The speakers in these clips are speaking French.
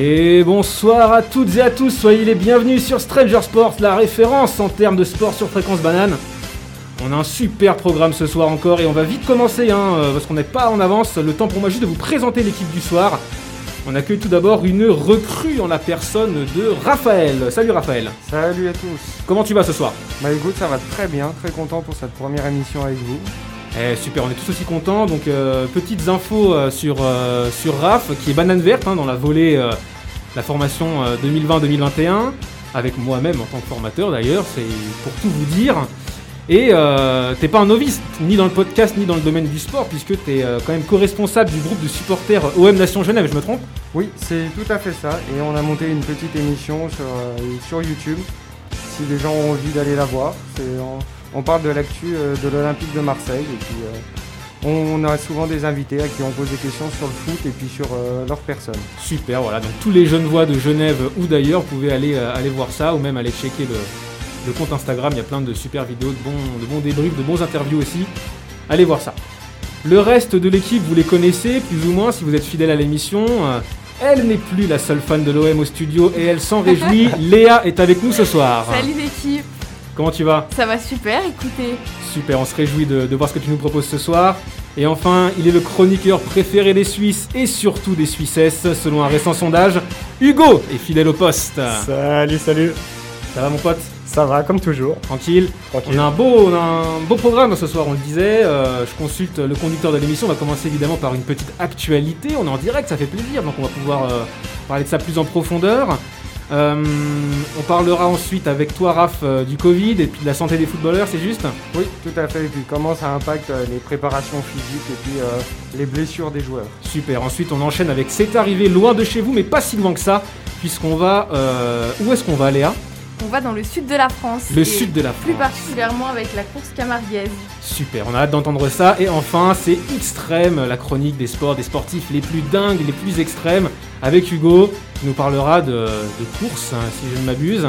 Et bonsoir à toutes et à tous, soyez les bienvenus sur Stranger Sports, la référence en termes de sport sur fréquence banane. On a un super programme ce soir encore et on va vite commencer hein, euh, parce qu'on n'est pas en avance. Le temps pour moi juste de vous présenter l'équipe du soir. On accueille tout d'abord une recrue en la personne de Raphaël. Salut Raphaël. Salut à tous. Comment tu vas ce soir? Bah écoute, ça va très bien, très content pour cette première émission avec vous. Eh, super, on est tous aussi contents. Donc, euh, petites infos euh, sur, euh, sur RAF, qui est banane verte hein, dans la volée, la formation euh, 2020-2021, avec moi-même en tant que formateur d'ailleurs, c'est pour tout vous dire. Et t'es pas un novice, ni dans le podcast, ni dans le domaine du sport, puisque t'es quand même co-responsable du groupe de supporters OM Nation Genève, je me trompe? Oui, c'est tout à fait ça. Et on a monté une petite émission sur, sur YouTube. Si les gens ont envie d'aller la voir, c'est, on, on parle de l'actu euh, de l'Olympique de Marseille. Et puis euh, on a souvent des invités à qui on pose des questions sur le foot et puis sur euh, leur personne. Super, voilà. Donc tous les jeunes voix de Genève ou d'ailleurs, vous pouvez aller, euh, aller voir ça ou même aller checker le, le compte Instagram. Il y a plein de super vidéos, de bons, de bons débriefs, de bons interviews aussi. Allez voir ça. Le reste de l'équipe, vous les connaissez plus ou moins si vous êtes fidèle à l'émission. Euh, Elle n'est plus la seule fan de l'OM au studio et elle s'en réjouit. Léa est avec nous ce soir. Salut l'équipe, Comment tu vas ça va super, écoutez. Super, on se réjouit de, de voir ce que tu nous proposes ce soir. Et enfin, il est le chroniqueur préféré des Suisses et surtout des Suissesses, selon un récent sondage. Hugo est fidèle au poste. Salut, salut. Ça va mon pote Ça va comme toujours. Tranquille Tranquille. On a un beau, on a un beau programme ce soir, on le disait. Euh, je consulte le conducteur de l'émission. On va commencer évidemment par une petite actualité. On est en direct, ça fait plaisir, donc on va pouvoir euh, parler de ça plus en profondeur. Euh, on parlera ensuite avec toi, Raph, euh, du Covid et puis de la santé des footballeurs, c'est juste Oui, tout à fait. Et puis comment ça impacte euh, les préparations physiques et puis les blessures des joueurs. Super. Ensuite, on enchaîne avec C'est arrivé loin de chez vous, mais pas si loin que ça, puisqu'on va. euh, où est-ce qu'on va, Léa? On va dans le sud de la France. Le sud de la Plus France. particulièrement avec la course camarguaise. Super, on a hâte d'entendre ça. Et enfin, c'est Extrême, la chronique des sports, des sportifs les plus dingues, les plus extrêmes, avec Hugo, qui nous parlera de, de course, hein, si je ne m'abuse.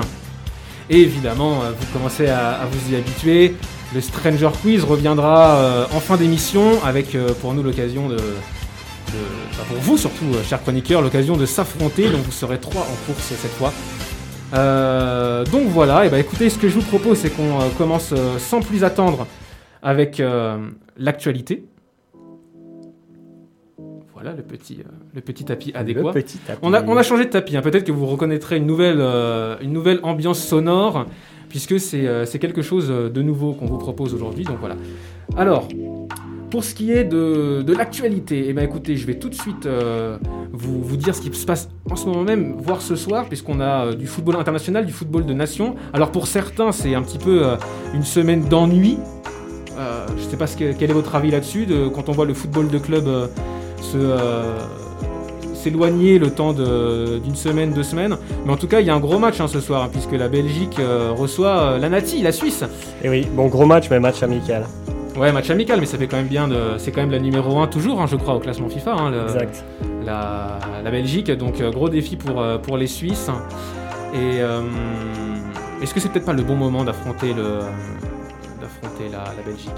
Et évidemment, euh, vous commencez à, à vous y habituer. Le Stranger Quiz reviendra euh, en fin d'émission, avec euh, pour nous l'occasion de. de- enfin, pour vous surtout, chers chroniqueurs, l'occasion de s'affronter. Donc vous serez trois en course cette fois. Euh, donc voilà, et bah écoutez, ce que je vous propose, c'est qu'on euh, commence euh, sans plus attendre avec l'actualité. Voilà le petit, le petit tapis adéquat. Le petit tapis. On a, on a changé de tapis, hein. peut-être que vous reconnaîtrez une nouvelle, une nouvelle ambiance sonore, puisque c'est c'est quelque chose de nouveau qu'on vous propose aujourd'hui. Donc voilà. Alors, pour ce qui est de, de l'actualité, eh ben écoutez, je vais tout de suite euh, vous, vous dire ce qui se passe en ce moment même, voire ce soir, puisqu'on a euh, du football international, du football de nation. Alors pour certains, c'est un petit peu euh, une semaine d'ennui. Je ne sais pas ce que- quel est votre avis là-dessus, de- quand on voit le football de club s'éloigner le temps d'une semaine, deux semaines. Mais en tout cas, il y a un gros match hein, ce soir, hein, puisque la Belgique reçoit la Nati, la Suisse. Et oui, bon gros match, mais match amical. Ouais, match amical, mais ça fait quand même bien de. C'est quand même la numéro 1 toujours, hein, je crois, au classement FIFA. hein, le- Exact. La, la Belgique, donc euh, gros défi pour, euh, pour les Suisses. Et euh, est-ce que c'est peut-être pas le bon moment d'affronter le d'affronter la, la Belgique?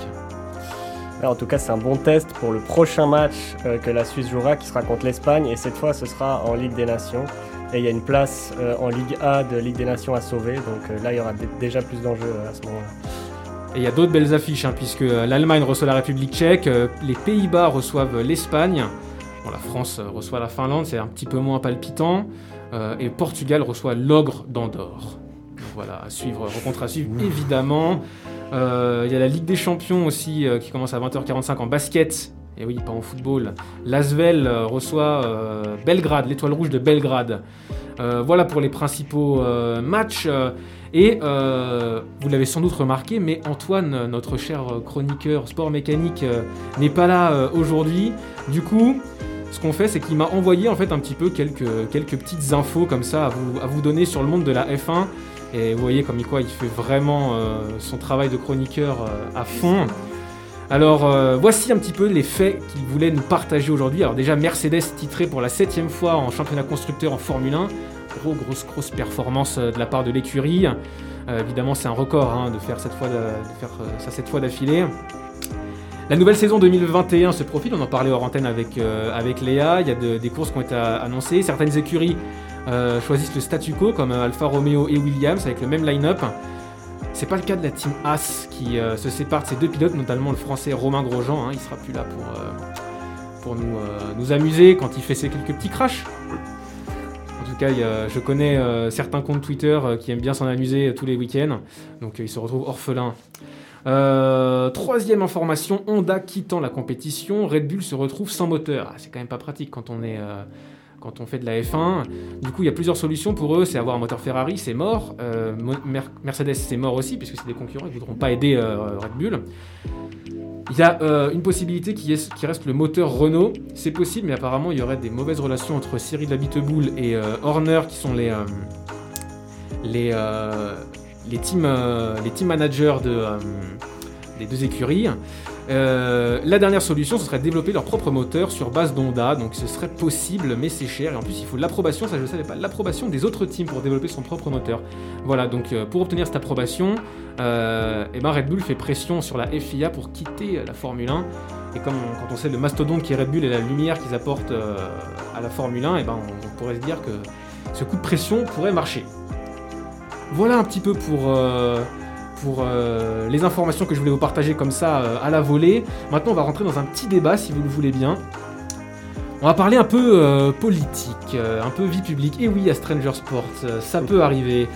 Alors, en tout cas, c'est un bon test pour le prochain match euh, que la Suisse jouera, qui sera contre l'Espagne. Et cette fois, ce sera en Ligue des Nations. Et il y a une place euh, en Ligue A de Ligue des Nations à sauver. Donc là, il y aura dé- déjà plus d'enjeux à ce moment-là. Et il y a d'autres belles affiches, hein, puisque euh, l'Allemagne reçoit la République tchèque, euh, les Pays-Bas reçoivent euh, l'Espagne, bon, la France reçoit la Finlande, c'est un petit peu moins palpitant, euh, et Portugal reçoit l'ogre d'Andorre. Voilà, à suivre, rencontre à suivre évidemment. Euh, Il y a la Ligue des Champions aussi euh, qui commence à 20h45 en basket. Et oui, pas en football. L'Asvel reçoit Belgrade, l'étoile rouge de Belgrade. Voilà pour les principaux matchs. Et euh, vous l'avez sans doute remarqué, mais Antoine, notre cher chroniqueur sport mécanique, euh, n'est pas là euh, aujourd'hui. Du coup, ce qu'on fait, c'est qu'il m'a envoyé en fait un petit peu quelques, quelques petites infos comme ça à vous, à vous donner sur le monde de la F1. Et vous voyez comme quoi il fait vraiment son travail de chroniqueur à fond. Alors voici un petit peu les faits qu'il voulait nous partager aujourd'hui. Alors déjà Mercedes titré pour la septième fois en championnat constructeur en Formule 1. Gros, grosse, grosse performance euh, de la part de l'écurie. Euh, évidemment c'est un record hein, de faire cette fois euh, ça cette fois d'affilée. La nouvelle saison 2021 se profile, on en parlait hors antenne avec, Léa, il y a de- des courses qui ont été annoncées, certaines écuries choisissent le statu quo comme Alfa Romeo et Williams avec le même line-up. C'est pas le cas de la team As qui se sépare de ses deux pilotes, notamment le français Romain Grosjean, hein, il sera plus là pour, pour nous, nous amuser quand il fait ses quelques petits crashs. Je connais euh, certains comptes Twitter euh, qui aiment bien s'en amuser euh, tous les week-ends, donc euh, il se retrouve orphelin. Euh, troisième information, Honda quittant la compétition, Red Bull se retrouve sans moteur. Ah, c'est quand même pas pratique quand on est quand on fait de la F1. Du coup, il y a plusieurs solutions pour eux. C'est avoir un moteur Ferrari, c'est mort. Mo- Mer- Mercedes, c'est mort aussi puisque c'est des concurrents, ils voudront pas aider Red Bull. Il y a euh, une possibilité qui, est- qui reste le moteur Renault. C'est possible, mais apparemment, il y aurait des mauvaises relations entre Cyril Abiteboul et euh, Horner, qui sont les, euh, team, managers de, des deux écuries. Euh, la dernière solution, ce serait de développer leur propre moteur sur base d'Honda. Donc ce serait possible, mais c'est cher. Et en plus, il faut l'approbation, ça je ne savais pas, l'approbation des autres teams pour développer son propre moteur. Voilà, donc euh, pour obtenir cette approbation, euh, eh ben Red Bull fait pression sur la FIA pour quitter la Formule 1. Et comme quand on sait le mastodonte qui est Red Bull et la lumière qu'ils apportent à la Formule 1, eh ben on, on pourrait se dire que ce coup de pression pourrait marcher. Voilà un petit peu pour, pour euh, les informations que je voulais vous partager comme ça euh, à la volée. Maintenant, on va rentrer dans un petit débat si vous le voulez bien. On va parler un peu euh, politique, euh, un peu vie publique. Et oui, à Stranger Sports, euh, ça peut arriver.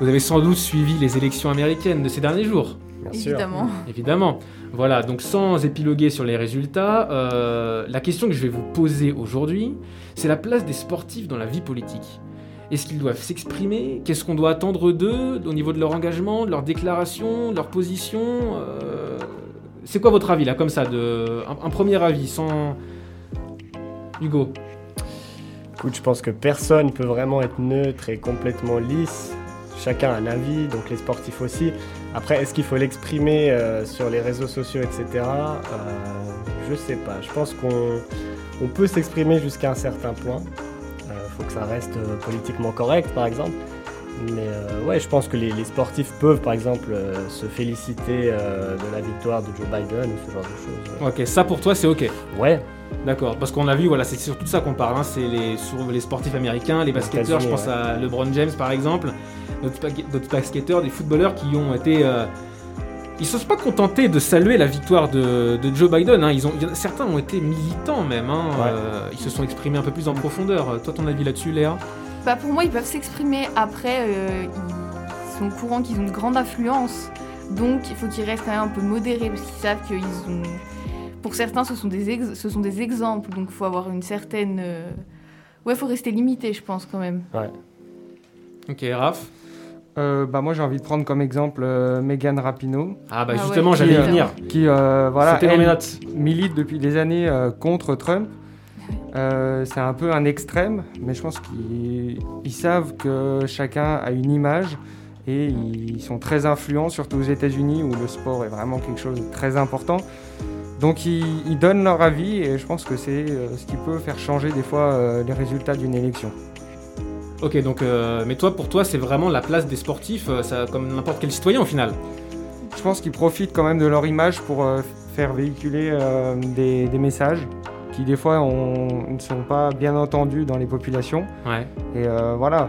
Vous avez sans doute suivi les élections américaines de ces derniers jours. Bien sûr. Évidemment. Évidemment. Voilà, donc sans épiloguer sur les résultats, euh, la question que je vais vous poser aujourd'hui, c'est la place des sportifs dans la vie politique. Est-ce qu'ils doivent s'exprimer? Qu'est-ce qu'on doit attendre d'eux au niveau de leur engagement, de leur déclaration, de leur position Euh, C'est quoi votre avis là, comme ça, de un, premier avis, sans Hugo? Écoute, je pense que personne peut vraiment être neutre et complètement lisse. Chacun a un avis, donc les sportifs aussi. Après, est-ce qu'il faut l'exprimer euh, sur les réseaux sociaux, etc. Euh, je sais pas. Je pense qu'on on peut s'exprimer jusqu'à un certain point. Faut que ça reste euh, politiquement correct, par exemple. Mais euh, ouais, je pense que les, les sportifs peuvent, par exemple, euh, se féliciter euh, de la victoire de Joe Biden ou ce genre de choses. Ok, ça pour toi c'est ok. Ouais, D'accord, parce qu'on a vu, voilà, c'est surtout de ça qu'on parle, hein, c'est les, sur les sportifs américains, les basketteurs, je pense à LeBron James par exemple, d'autres basketteurs, des footballeurs qui ont été... ils se sont pas contentés de saluer la victoire de, de Joe Biden, hein, ils ont, certains ont été militants même, hein, Ouais. euh, ils se sont exprimés un peu plus en profondeur. Euh, Toi ton avis là-dessus Léa? Bah pour moi, ils peuvent s'exprimer. Après, euh, ils sont au courant qu'ils ont une grande influence. Donc, il faut qu'ils restent quand même un peu modérés parce qu'ils savent qu'ils ont. Pour certains, ce sont des, ex- ce sont des exemples. Donc, il faut avoir une certaine. Ouais, il faut rester limité, je pense, quand même. Ok, Raph? Euh, bah, moi, j'ai envie de prendre comme exemple euh, Megan Rapinoe, Ah bah Ah justement ouais. j'allais y Qui, euh, venir, qui euh, voilà, c'était dans elle, mes notes. milite depuis des années euh, contre Trump. Euh, c'est un peu un extrême, mais je pense qu'ils ils savent que chacun a une image et ils sont très influents, surtout aux États-Unis où le sport est vraiment quelque chose de très important. Donc ils, ils donnent leur avis et je pense que c'est euh, ce qui peut faire changer des fois euh, les résultats d'une élection. Ok, donc, euh, mais toi pour toi c'est vraiment la place des sportifs, euh, ça, comme n'importe quel citoyen au final. Je pense qu'ils profitent quand même de leur image pour euh, faire véhiculer euh, des, des messages qui des fois ne sont pas bien entendus dans les populations. Ouais. Et voilà,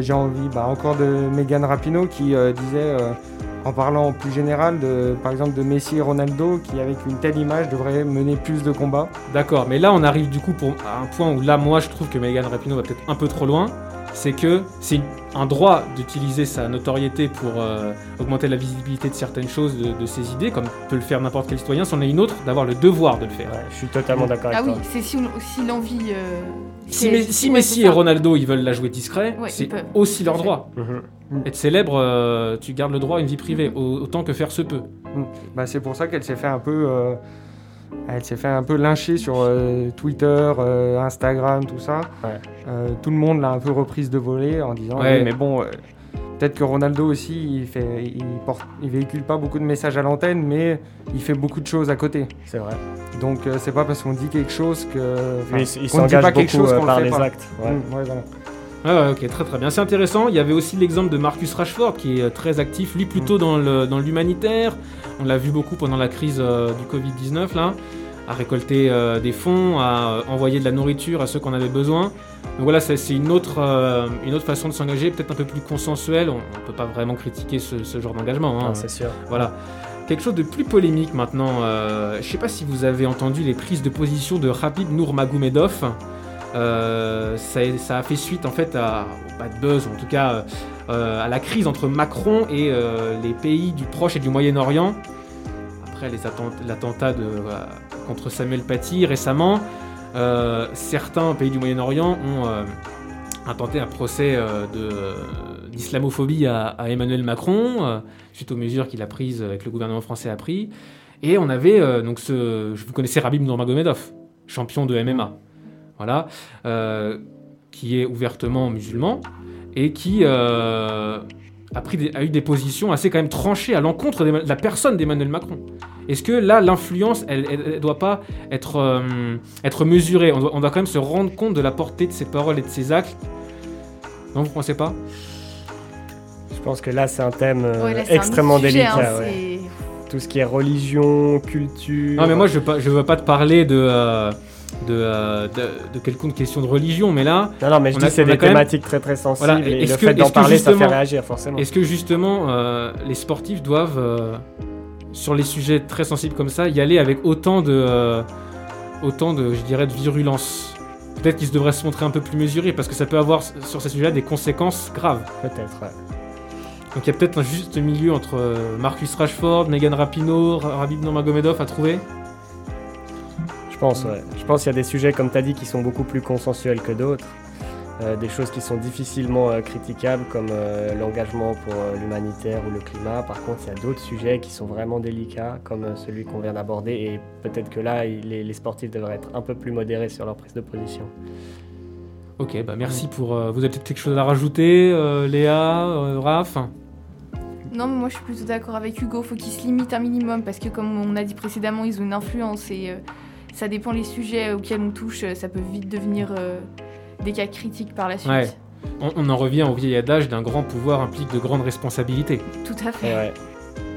j'ai envie bah, encore de Megan Rapinoe qui disait, en parlant plus général, de, par exemple de Messi et Ronaldo, qui avec une telle image devraient mener plus de combats. D'accord, mais là on arrive du coup pour, à un point où là moi je trouve que Megan Rapinoe va peut-être un peu trop loin. C'est que c'est un droit d'utiliser sa notoriété pour euh, augmenter la visibilité de certaines choses, de, de ses idées, comme peut le faire n'importe quel citoyen. C'en est une autre d'avoir le devoir de le faire. ouais, je suis totalement d'accord Ah avec oui, toi. c'est si, si l'envie. euh, Si, Messi et. Ronaldo ils veulent la jouer discret, Ouais, c'est aussi leur droit. Mhm. Être célèbre, euh, tu gardes le droit à une vie privée, au- autant que faire se peut. Bah, c'est pour ça qu'elle s'est fait un peu, euh, elle s'est fait un peu lyncher sur euh, Twitter, euh, Instagram, tout ça. Ouais. Euh, tout le monde l'a un peu reprise de volée en disant, Ouais. Oui, mais bon. Peut-être que Ronaldo aussi, il, fait, il, porte, il véhicule pas beaucoup de messages à l'antenne, mais il fait beaucoup de choses à côté. C'est vrai. Donc c'est pas parce qu'on dit quelque chose que. Mais il, s'engage pas quelque beaucoup chose par le fait les pas. actes. ouais. Mm, ouais, voilà. Ah ouais, ok, très très bien. C'est intéressant. Il y avait aussi l'exemple de Marcus Rashford qui est euh, très actif, lui plutôt Mm. dans le- dans l'humanitaire. On l'a vu beaucoup pendant la crise euh, du Covid-19 là, à récolter euh, des fonds, à envoyer de la nourriture à ceux qu'on avait besoin. Donc voilà, c'est une autre euh, une autre façon de s'engager, peut-être un peu plus consensuelle. On, ne peut pas vraiment critiquer ce, ce genre d'engagement. hein. Non, c'est sûr. Voilà. Quelque chose de plus polémique maintenant. Euh, je sais pas si vous avez entendu les prises de position de Habib Nurmagomedov. Euh, ça, a fait suite en fait à au bad buzz, en tout cas euh, à la crise entre Macron et euh, les pays du Proche et du Moyen-Orient. Après l'attentat contre Samuel Paty récemment, certains pays du Moyen-Orient ont intenté un procès d'islamophobie à, Emmanuel Macron, suite aux mesures qu'il a prises, que le gouvernement français a pris. Et on avait donc ce, vous connaissez Rabib Nurmagomedov, champion de MMA, voilà, euh, qui est ouvertement musulman et qui euh, a, pris des- a eu des positions assez quand même tranchées à l'encontre de la personne d'Emmanuel Macron. Est-ce que là, l'influence, elle, elle doit pas être, euh, être mesurée? On doit, on doit quand même se rendre compte de la portée de ses paroles et de ses actes. Non, vous pensez pas? Je pense que là, c'est un thème euh, Ouais, là, c'est un extrêmement sujet, délicat. hein, ouais. c'est- Tout ce qui est religion, culture. Non, mais moi, je veux je veux pas te parler de, euh, de, euh, de, de quelconque question de religion, mais là, Non, non, mais je On dis c'est des même- thématiques très très sensibles Voilà, et est-ce le que- fait d'en parler, ça fait réagir forcément. Est-ce que justement euh, les sportifs doivent, euh, sur les sujets très sensibles comme ça, y aller avec autant de, autant de, je dirais, de virulence? Peut-être qu'ils devraient se montrer un peu plus mesurés parce que ça peut avoir sur ces sujets-là des conséquences graves. Peut-être, ouais. Donc il y a peut-être un juste milieu entre Marcus Rashford, Megan Rapinoe, Ra- Rabib Nurmagomedov à trouver? Je pense, ouais. Je pense qu'il y a des sujets, comme tu as dit, qui sont beaucoup plus consensuels que d'autres. Euh, des choses qui sont difficilement euh, critiquables, comme euh, l'engagement pour euh, l'humanitaire ou le climat. Par contre, il y a d'autres sujets qui sont vraiment délicats, comme euh, celui qu'on vient d'aborder. Et peut-être que là, il- les, les sportifs devraient être un peu plus modérés sur leur prise de position. Ok, bah merci pour. euh, vous avez peut-être quelque chose à rajouter, euh, Léa, euh, Raph? Non, mais moi je suis plutôt d'accord avec Hugo. Faut qu'ils se limitent un minimum parce que, comme on a dit précédemment, ils ont une influence et euh, ça dépend les sujets auxquels on touche. euh, Ça peut vite devenir euh, des cas critiques par la suite. Ouais. on, on en revient au vieil adage d'un grand pouvoir implique de grandes responsabilités. Tout à fait. ouais.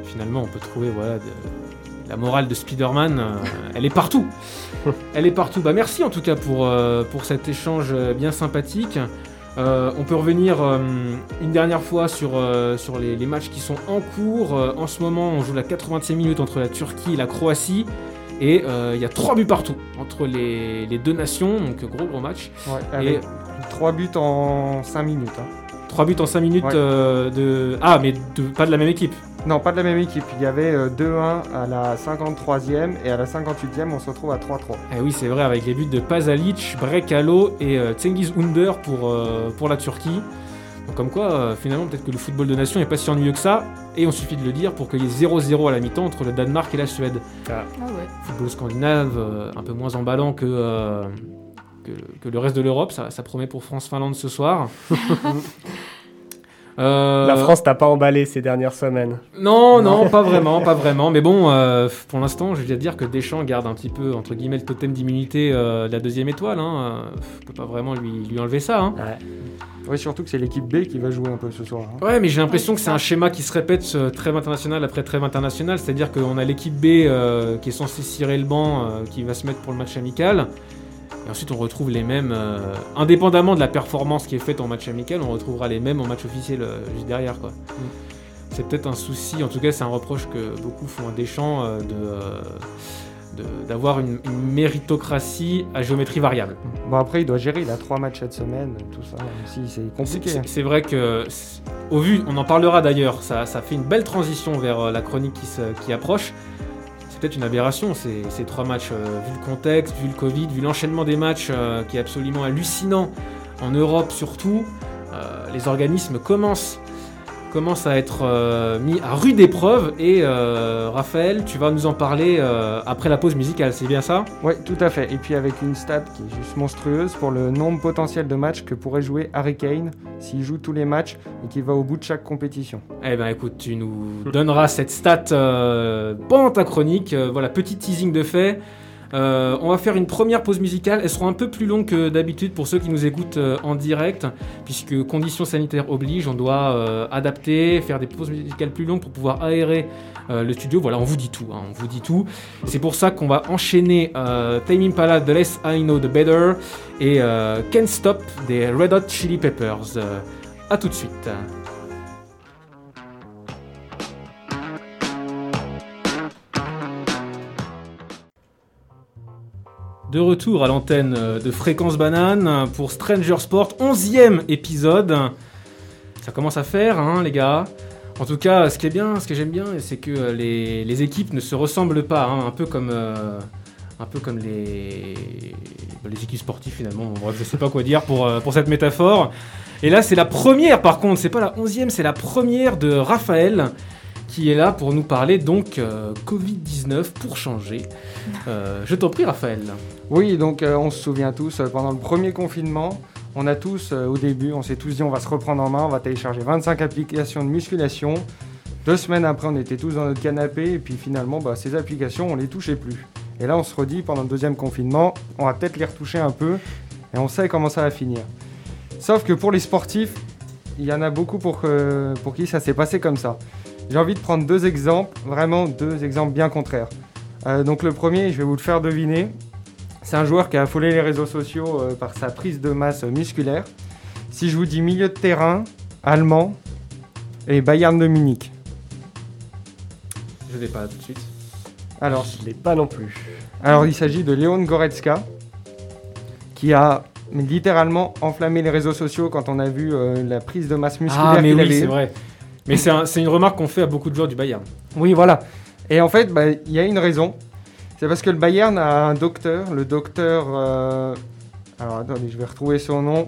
Finalement, on peut trouver voilà, de- la morale de Spider-Man, euh, elle est partout. Elle est partout. Bah, merci en tout cas pour, euh, pour cet échange bien sympathique. Euh, on peut revenir euh, une dernière fois sur, euh, sur les, les matchs qui sont en cours. Euh, en ce moment, on joue la 80e minute entre la Turquie et la Croatie. Et euh, il y a trois buts partout entre les, les deux nations, donc gros gros match. Ouais, Et avec 3 buts en 5 minutes. hein. trois buts en 5 minutes Ouais. euh, de... Ah, mais de, pas de la même équipe. Non, pas de la même équipe. Il y avait euh, 2-1 à la 53e et à la 58e, on se retrouve à 3-3. Eh oui, c'est vrai, avec les buts de Pazalic, Brekalo et euh, Cengiz Under pour, euh, pour la Turquie. Donc, comme quoi, euh, finalement, peut-être que le football de nation n'est pas si ennuyeux que ça. Et on suffit de le dire pour qu'il y ait 0-0 à la mi-temps entre le Danemark et la Suède. Ah ouais. Football scandinave, euh, un peu moins emballant que, euh, que, que le reste de l'Europe. Ça, ça promet pour France-Finlande ce soir. Euh, La France t'a pas emballé ces dernières semaines. Non, non, pas vraiment, pas vraiment. Mais bon, euh, pour l'instant, je vais dire que Deschamps garde un petit peu, entre guillemets, le totem d'immunité euh, de la deuxième étoile. Hein. Euh, On peut pas vraiment lui, lui enlever ça. Hein. Ouais. Ouais, surtout que c'est l'équipe B qui va jouer un peu ce soir. hein. Ouais, mais j'ai l'impression que c'est un schéma qui se répète euh, trêve international après trêve international. C'est-à-dire qu'on a l'équipe B euh, qui est censée cirer le banc, euh, qui va se mettre pour le match amical. Et ensuite, on retrouve les mêmes, euh, indépendamment de la performance qui est faite en match amical, on retrouvera les mêmes en match officiel euh, juste derrière. quoi. C'est peut-être un souci, en tout cas, c'est un reproche que beaucoup font à Deschamps euh, de, euh, d'avoir une, une méritocratie à géométrie variable. Bon, après, il doit gérer. Il a 3 matchs cette semaine, tout ça. Si, c'est compliqué. C'est vrai que, au vu, on en parlera d'ailleurs, ça, ça fait une belle transition vers la chronique qui, se- qui approche. Peut-être une aberration ces, ces trois matchs, euh, vu le contexte, vu le Covid, vu l'enchaînement des matchs euh, qui est absolument hallucinant, en Europe surtout. euh, les organismes commencent, commencent à être euh, mis à rude épreuve. Et euh, Raphaël, tu vas nous en parler euh, après la pause musicale, c'est bien ça? Ouais, tout à fait. Et puis avec une stat qui est juste monstrueuse pour le nombre potentiel de matchs que pourrait jouer Harry Kane s'il joue tous les matchs et qu'il va au bout de chaque compétition. Eh ben écoute, tu nous donneras cette stat pendant ta chronique. Voilà, petit teasing de fait. Euh, on va faire une première pause musicale. Elles seront un peu plus longues que d'habitude pour ceux qui nous écoutent euh, en direct, puisque conditions sanitaires obligent, on doit euh, adapter, faire des pauses musicales plus longues pour pouvoir aérer le studio. Voilà, on vous dit tout. hein, on vous dit tout. C'est pour ça qu'on va enchaîner Tame Impala, The Less I Know, The Better, et Can't Stop des Red Hot Chili Peppers. À tout de suite. De retour à l'antenne de Fréquence Banane pour Stranger Sport, 11e épisode. Ça commence à faire, hein, les gars. En tout cas, ce qui est bien, ce que j'aime bien, c'est que les, équipes ne se ressemblent pas, hein, un peu comme, euh, un peu comme les, équipes sportives finalement. Bref, je sais pas quoi dire pour, euh, pour cette métaphore. Et là, c'est la première, par contre, c'est pas la 11e, c'est la première de Raphaël qui est là pour nous parler donc euh, Covid-19 pour changer. Je t'en prie, Raphaël. Oui, donc euh, on se souvient tous, euh, pendant le premier confinement, on a tous, euh, au début, on s'est tous dit on va se reprendre en main, on va télécharger 25 applications de musculation. Deux semaines après, on était tous dans notre canapé, et puis finalement, bah, ces applications, on les touchait plus. Et là, on se redit, pendant le deuxième confinement, on va peut-être les retoucher un peu, et on sait comment ça va finir. Sauf que pour les sportifs, il y en a beaucoup pour, qui ça s'est passé comme ça. J'ai envie de prendre deux exemples, vraiment deux exemples bien contraires. Donc le premier, je vais vous le faire deviner. C'est un joueur qui a affolé les réseaux sociaux euh, par sa prise de masse musculaire. Si je vous dis milieu de terrain, allemand et Bayern de Munich. Je l'ai pas tout de suite. Alors, Je l'ai pas non plus. alors il s'agit de Leon Goretzka qui a littéralement enflammé les réseaux sociaux quand on a vu euh, la prise de masse musculaire Ah, mais oui, c'est vrai. Mais c'est un- c'est une remarque qu'on fait à beaucoup de joueurs du Bayern. Oui, voilà. Et en fait, bah, il y a une raison. C'est parce que le Bayern a un docteur, le docteur. euh, Alors attendez, je vais retrouver son nom.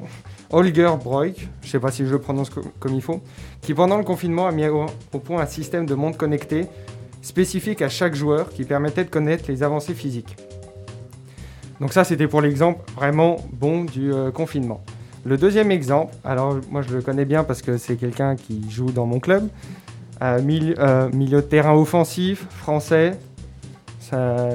Holger Broik, je ne sais pas si je le prononce co- comme il faut, qui pendant le confinement a mis au, point un système de montre connectée spécifique à chaque joueur qui permettait de connaître les avancées physiques. Donc ça, c'était pour l'exemple vraiment bon du euh, confinement. Le deuxième exemple, alors moi je le connais bien parce que c'est quelqu'un qui joue dans mon club, euh, milieu de terrain offensif, français, ça-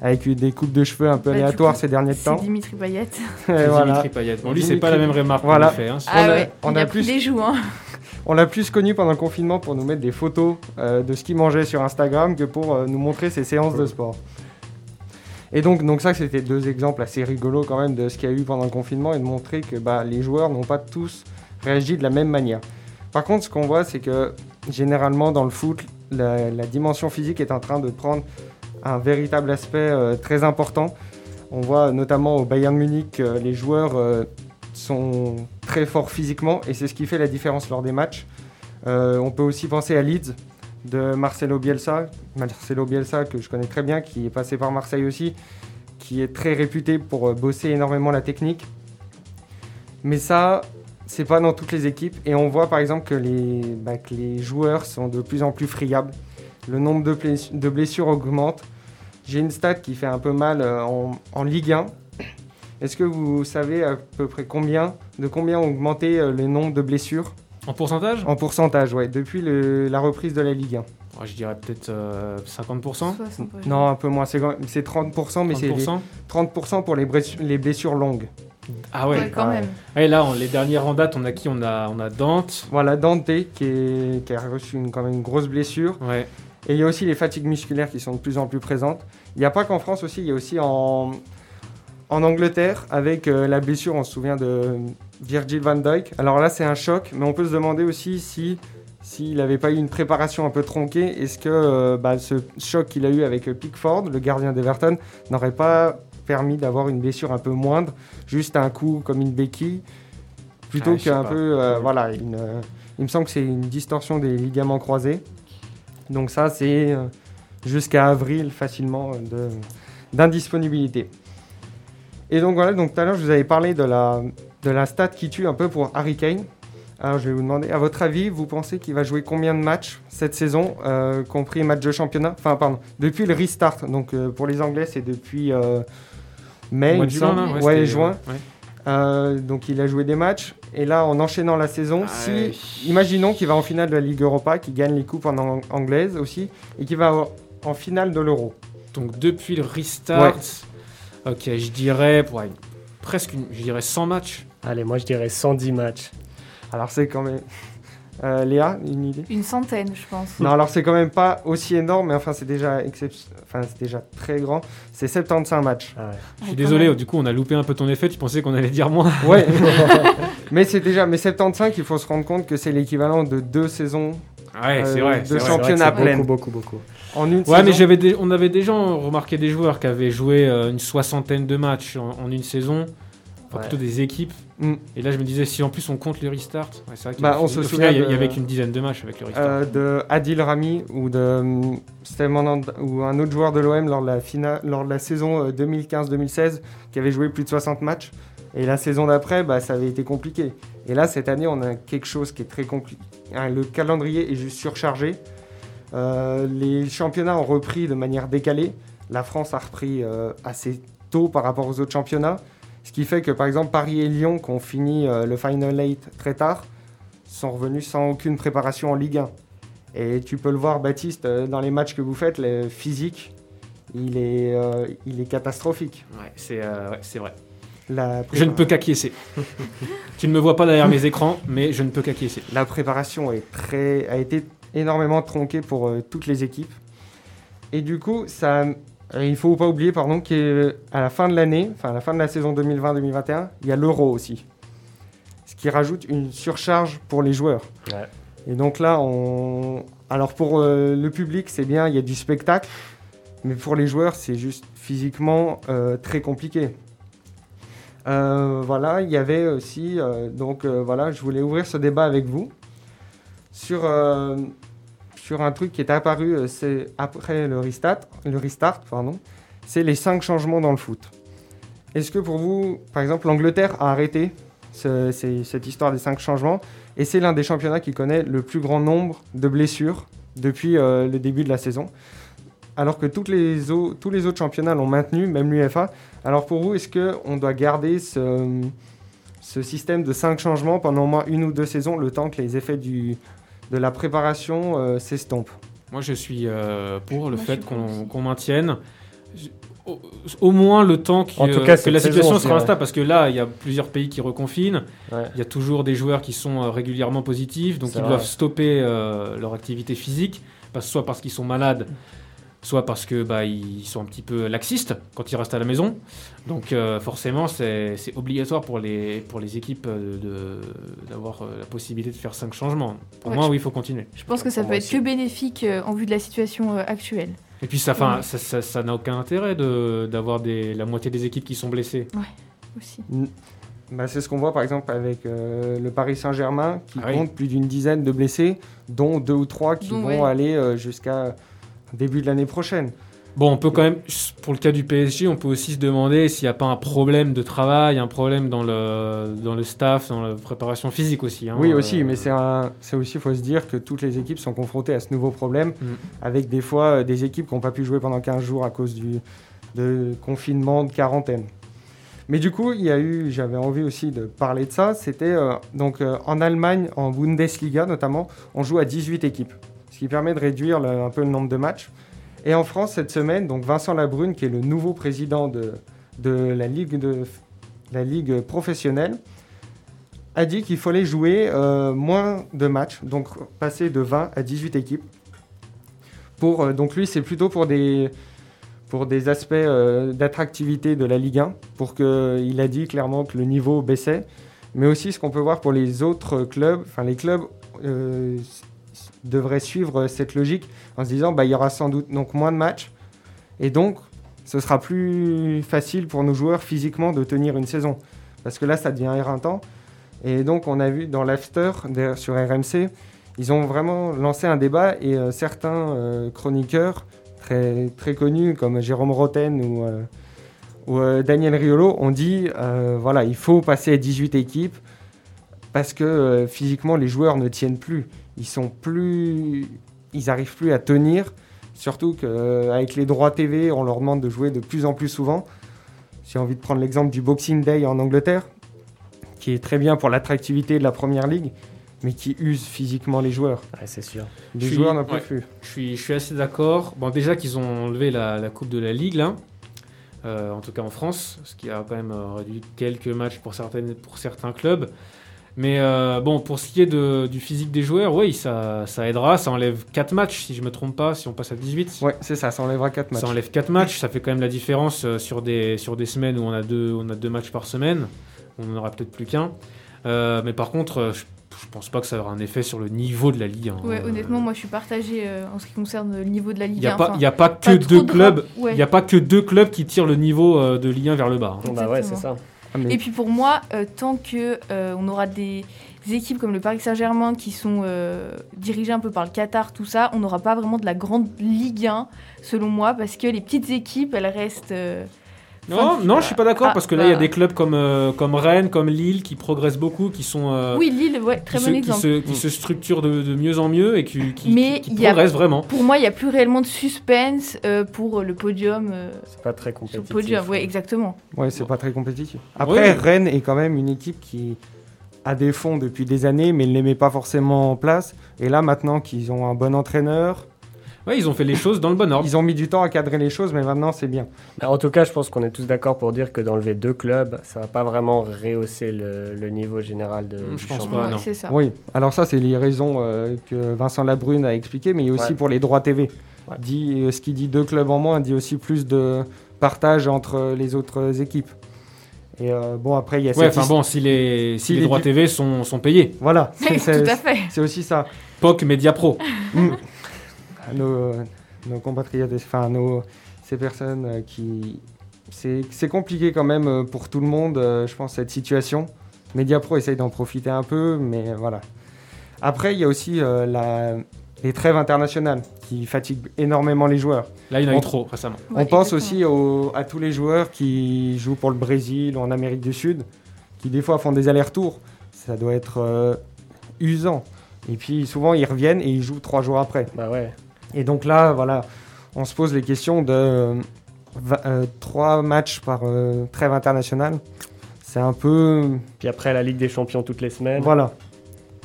avec des coupes de cheveux un peu Bah, aléatoires coup, ces derniers C'est temps. Dimitri Payet. Voilà. Dimitri Payet. Bon, lui, c'est pas la même remarque Voilà. qu'on a fait. hein. On Ah a- ouais, on a plus- joues. Hein. On l'a plus connu pendant le confinement pour nous mettre des photos euh, de ce qu'il mangeait sur Instagram que pour euh, nous montrer ses séances de sport. Et donc, donc ça, c'était deux exemples assez rigolos quand même de ce qu'il y a eu pendant le confinement et de montrer que bah, les joueurs n'ont pas tous réagi de la même manière. Par contre, ce qu'on voit, c'est que généralement dans le foot, la, la dimension physique est en train de prendre un véritable aspect euh, très important. On voit notamment au Bayern Munich que les joueurs euh, sont très forts physiquement et c'est ce qui fait la différence lors des matchs. Euh, on peut aussi penser à Leeds de Marcelo Bielsa, Marcelo Bielsa que je connais très bien, qui est passé par Marseille aussi, qui est très réputé pour euh, bosser énormément la technique. Mais ça, c'est pas dans toutes les équipes et on voit par exemple que les, bah, que les joueurs sont de plus en plus friables. Le nombre de, bless- de blessures augmente. J'ai une stat qui fait un peu mal euh, en, en Ligue 1. Est-ce que vous savez à peu près combien, de combien ont augmenté euh, le nombre de blessures? En pourcentage? En pourcentage, ouais, depuis le- la reprise de la Ligue 1. Oh, Je dirais peut-être euh, 50%. 60, ouais. Non, un peu moins, c'est c'est 30%, mais c'est les 30%. 30% pour les blessu- les blessures longues. Ah ouais. Ouais, quand Ah ouais. même. Et là, on- les dernières en date, on a qui? On a, on a Dante. Voilà, Dante qui, est- qui a reçu une, quand même une grosse blessure. Ouais. Et il y a aussi les fatigues musculaires qui sont de plus en plus présentes. Il n'y a pas qu'en France aussi, il y a aussi en, en Angleterre avec euh, la blessure, on se souvient de Virgil van Dijk. Alors là, c'est un choc, mais on peut se demander aussi si s'il n'avait pas eu une préparation un peu tronquée, est-ce que euh, bah, ce choc qu'il a eu avec Pickford, le gardien d'Everton, n'aurait pas permis d'avoir une blessure un peu moindre, juste un coup comme une béquille, plutôt Ah, qu'un peu, euh, voilà, une, il me semble que c'est une distorsion des ligaments croisés. Donc ça, c'est euh, jusqu'à avril facilement euh, d'indisponibilité. Et donc voilà, donc tout à l'heure, je vous avais parlé de la, de la stat qui tue un peu pour Harry Kane. Alors je vais vous demander, à votre avis, vous pensez qu'il va jouer combien de matchs cette saison, euh, compris match de championnat? Enfin, pardon, depuis le restart. Donc euh, pour les Anglais, c'est depuis euh, mai, mois il de me juin, ouais, juin. ouais. Euh, donc il a joué des matchs. Et là, en enchaînant la saison, Ah, si, ouais. imaginons qu'il va en finale de la Ligue Europa, qu'il gagne les coupes en ang- anglaise aussi, et qu'il va en- finale de l'Euro. Donc depuis le restart, ok, je dirais ouais, presque, une- je dirais 100 matchs. Allez, moi je dirais 110 matchs. Alors c'est quand même... Euh, Léa, une idée? Une centaine, je pense. Non, alors c'est quand même pas aussi énorme, mais enfin c'est déjà, excep- enfin, c'est déjà très grand. C'est 75 matchs. Ah ouais. Je suis Ouais, désolé, même. du coup on a loupé un peu ton effet, tu pensais qu'on allait dire moins. Ouais, mais c'est déjà, mais 75, il faut se rendre compte que c'est l'équivalent de deux saisons Ouais, c'est Euh, vrai. de c'est vrai. C'est vrai championnat c'est plein. Beaucoup, beaucoup, beaucoup. en une Ouais, saison. mais j'avais on avait déjà remarqué des joueurs qui avaient joué euh, une soixantaine de matchs en, en une saison, enfin Ouais. plutôt des équipes. Mm. Et là, je me disais, si en plus on compte le restart, ouais, c'est vrai qu'il Bah, se final, il y avait qu'une dizaine de matchs avec le restart. Euh, de Adil Rami ou de Mandanda- ou un autre joueur de l'OM lors de la finale, lors de la saison euh, 2015-2016 qui avait joué plus de 60 matchs. Et la saison d'après, bah, ça avait été compliqué. Et là, cette année, on a quelque chose qui est très compliqué. Hein, Le calendrier est juste surchargé. Euh, les championnats ont repris de manière décalée. La France a repris euh, assez tôt par rapport aux autres championnats. Ce qui fait que, par exemple, Paris et Lyon, qui ont fini euh, le Final 8 très tard, sont revenus sans aucune préparation en Ligue 1. Et tu peux le voir, Baptiste, euh, dans les matchs que vous faites, le physique, il est, euh, il est catastrophique. Ouais, c'est euh, ouais, vrai. La, Je ne peux qu'acquiescer. tu ne me vois pas derrière mes écrans, mais je ne peux qu'acquiescer. la préparation est très, a été énormément tronquée pour euh, toutes les équipes. Et du coup, ça, euh, il faut pas oublier pardon, qu'à la fin de l'année, enfin à la fin de la saison 2020-2021, il y a l'euro aussi. Ce qui rajoute une surcharge pour les joueurs. Ouais. Et donc là, on... alors pour euh, le public, c'est bien, il y a du spectacle. Mais pour les joueurs, c'est juste physiquement euh, très compliqué. Euh, voilà, il y avait aussi, euh, donc euh, voilà, je voulais ouvrir ce débat avec vous sur, euh, sur un truc qui est apparu euh, c'est après le restart, le restart c'est les cinq changements dans le foot. Est-ce que pour vous, par exemple, l'Angleterre a arrêté cette histoire des cinq changements et c'est l'un des championnats qui connaît le plus grand nombre de blessures depuis euh, le début de la saison? Alors que tous les autres championnats l'ont maintenu, même l'UEFA. Alors pour vous, est-ce qu'on doit garder ce, système de 5 changements pendant au moins une ou deux saisons, le temps que les effets du, de la préparation euh, s'estompent Moi, je suis euh, pour le Moi, fait qu'on maintienne je- au, au moins le temps qui, En tout euh, cas, que la situation saison, sera instable. Parce que là, il y a plusieurs pays qui reconfinent. Ouais. Il y a toujours des joueurs qui sont euh, régulièrement positifs, donc ils vrai. doivent stopper euh, leur activité physique, parce- soit parce qu'ils sont malades, soit parce que bah, ils sont un petit peu laxistes quand ils restent à la maison. Donc euh, forcément, c'est c'est obligatoire pour les, pour les équipes euh, de- d'avoir euh, la possibilité de faire cinq changements. Pour Ouais, moi, je- oui, il faut continuer. Je pense que ça peut être aussi. que bénéfique en vue de la situation actuelle. Et puis ça Ouais. ça ça- ça n'a aucun intérêt de- d'avoir des- la moitié des équipes qui sont blessées. Aussi. Bah, C'est ce qu'on voit par exemple avec euh, le Paris Saint-Germain qui Ah oui. compte plus d'une dizaine de blessés, dont deux ou trois qui vont ouais. aller euh, jusqu'à début de l'année prochaine. Bon, on peut quand même, pour le cas du PSG, on peut aussi se demander s'il n'y a pas un problème de travail, un problème dans le, dans le staff, dans la préparation physique aussi. hein. Oui, aussi, Euh, mais c'est aussi, il faut se dire que toutes les équipes sont confrontées à ce nouveau problème, Mm. avec des fois euh, des équipes qui n'ont pas pu jouer pendant 15 jours à cause du de confinement, de quarantaine. Mais du coup, il y a eu, j'avais envie aussi de parler de ça, c'était euh, donc euh, en Allemagne, en Bundesliga notamment, on joue à 18 équipes, qui permet de réduire un peu le nombre de matchs. Et en France, cette semaine, donc Vincent Labrune, qui est le nouveau président de, de la Ligue de la Ligue professionnelle, a dit qu'il fallait jouer euh, moins de matchs, donc passer de 20 à 18 équipes. Pour, euh, donc lui, c'est plutôt pour des, pour des aspects euh, d'attractivité de la Ligue 1, pour que, il a dit clairement que le niveau baissait, mais aussi ce qu'on peut voir pour les autres clubs, enfin les clubs euh, devraient suivre cette logique en se disant bah, il y aura sans doute donc moins de matchs, et donc ce sera plus facile pour nos joueurs physiquement de tenir une saison, parce que là ça devient éreintant. Et donc, on a vu dans l'after sur RMC, ils ont vraiment lancé un débat et euh, certains euh, chroniqueurs très, connus comme Jérôme Roten ou, euh, ou, euh, Daniel Riolo ont dit euh, voilà, il faut passer à 18 équipes parce que euh, physiquement, les joueurs ne tiennent plus. Ils sont plus. Ils n'arrivent plus à tenir. Surtout qu'avec les droits TV, on leur demande de jouer de plus en plus souvent. J'ai envie de prendre l'exemple du Boxing Day en Angleterre qui est très bien pour l'attractivité de la première ligue. mais qui use physiquement les joueurs. Ouais, c'est sûr. Les Je suis- joueurs n'en peuvent ouais. plus. Je suis, je suis assez d'accord. Bon, déjà qu'ils ont enlevé la, la Coupe de la Ligue, là, euh, en tout cas en France, ce qui a quand même euh, réduit quelques matchs pour, certaines, pour certains clubs. Mais euh, bon, pour ce qui est de- du physique des joueurs, oui, ça, ça aidera. Ça enlève 4 matchs, si je me trompe pas, si on passe à 18. Ouais, c'est ça, ça enlèvera 4 matchs. Ça enlève 4 matchs, ça fait quand même la différence euh, sur des, sur des semaines où on a deux, on a deux matchs par semaine. On n'en aura peut-être plus qu'un. Euh, mais par contre, je, je pense pas que ça aura un effet sur le niveau de la Ligue. hein. Ouais, honnêtement, moi je suis partagée euh, en ce qui concerne le niveau de la Il Ligue n'y a, 1. pas- Enfin, il y a pas que pas deux de clubs. ouais. N'y a pas que deux clubs qui tirent le niveau euh, de Ligue 1 vers le bas. hein. Bah ouais, c'est ça. Ah, Et puis pour moi, euh, tant que euh, on aura des équipes comme le Paris Saint-Germain qui sont euh, dirigées un peu par le Qatar, tout ça, on n'aura pas vraiment de la grande Ligue 1, selon moi, parce que les petites équipes, elles restent. Non, non, je suis pas d'accord Ah, parce que là, il y a bah. des clubs comme, euh, comme Rennes, comme Lille qui progressent beaucoup, qui sont. euh, Oui, Lille, ouais, très bon se, qui, exemple. se, qui se structurent de, de mieux en mieux et qui, qui, Mais qui- qui il y a- progressent vraiment. Pour moi, il n'y a plus réellement de suspense euh, pour le podium. euh, C'est pas très sur le compétitif. podium, ouais, exactement. Ouais, c'est pas très compétitif. Après, Ouais. Rennes est quand même une équipe qui a des fonds depuis des années, mais ne les met pas forcément en place. Et là, maintenant qu'ils ont un bon entraîneur, Ouais, ils ont fait les choses dans le bon ordre. ils ont mis du temps à cadrer les choses, mais maintenant c'est bien. En tout cas, je pense qu'on est tous d'accord pour dire que d'enlever deux clubs, ça va pas vraiment rehausser le, le niveau général de, Je du pense championnat. pas, non. c'est ça. Oui, alors ça, c'est les raisons euh, que Vincent Labrune a expliquées, mais il y a aussi Ouais. pour les droits TV. Ouais. Dit, euh, ce qui dit deux clubs en moins dit aussi plus de partage entre les autres équipes. Et euh, bon, après, il y a Ouais, enfin bon, si les, si Si les les droits TV sont, sont payés. Voilà, c'est- tout c'est à fait. c'est aussi ça. POC, Media Pro. Mm. Nos, nos compatriotes, enfin nos, ces personnes euh, qui... C'est c'est compliqué quand même euh, pour tout le monde, euh, je pense, cette situation. Mediapro essaye d'en profiter un peu, mais voilà. Après, il y a aussi euh, la, les trêves internationales qui fatiguent énormément les joueurs. Là, il y en a eu trop récemment. Ouais, On pense exactement. aussi au- à tous les joueurs qui jouent pour le Brésil ou en Amérique du Sud, qui des fois font des allers-retours. Ça doit être euh, usant. Et puis souvent, ils reviennent et ils jouent trois jours après. Bah ouais. Et donc là, voilà, on se pose les questions de euh, va- euh, trois matchs par euh, trêve internationale. C'est un peu. Puis après, la Ligue des Champions toutes les semaines. Voilà.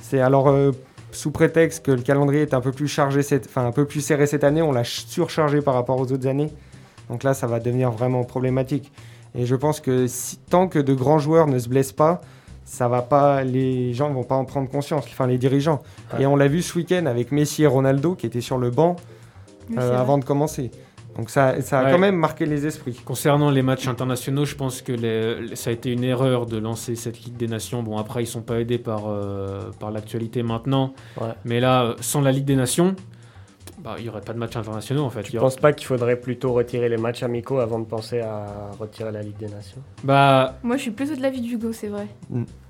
C'est alors euh, sous prétexte que le calendrier est un peu plus chargé, cette, enfin un peu plus serré cette année, on l'a ch- surchargé par rapport aux autres années. Donc là, ça va devenir vraiment problématique. Et je pense que si, tant que de grands joueurs ne se blessent pas, ça va pas, les gens vont pas en prendre conscience, enfin les dirigeants. Ouais. Et on l'a vu ce week-end avec Messi et Ronaldo qui étaient sur le banc euh, avant de commencer. Donc ça, ça a Ouais. quand même marqué les esprits. Concernant les matchs internationaux, je pense que les- ça a été une erreur de lancer cette Ligue des Nations. Bon, après, ils sont pas aidés par, euh, par l'actualité maintenant. Ouais. Mais là, sans la Ligue des Nations, bah, il n'y aurait pas de matchs internationaux en fait. Il Je y aurait- pense pas qu'il faudrait plutôt retirer les matchs amicaux avant de penser à retirer la Ligue des Nations? Bah, Moi, je suis plutôt de l'avis d'Hugo, c'est vrai.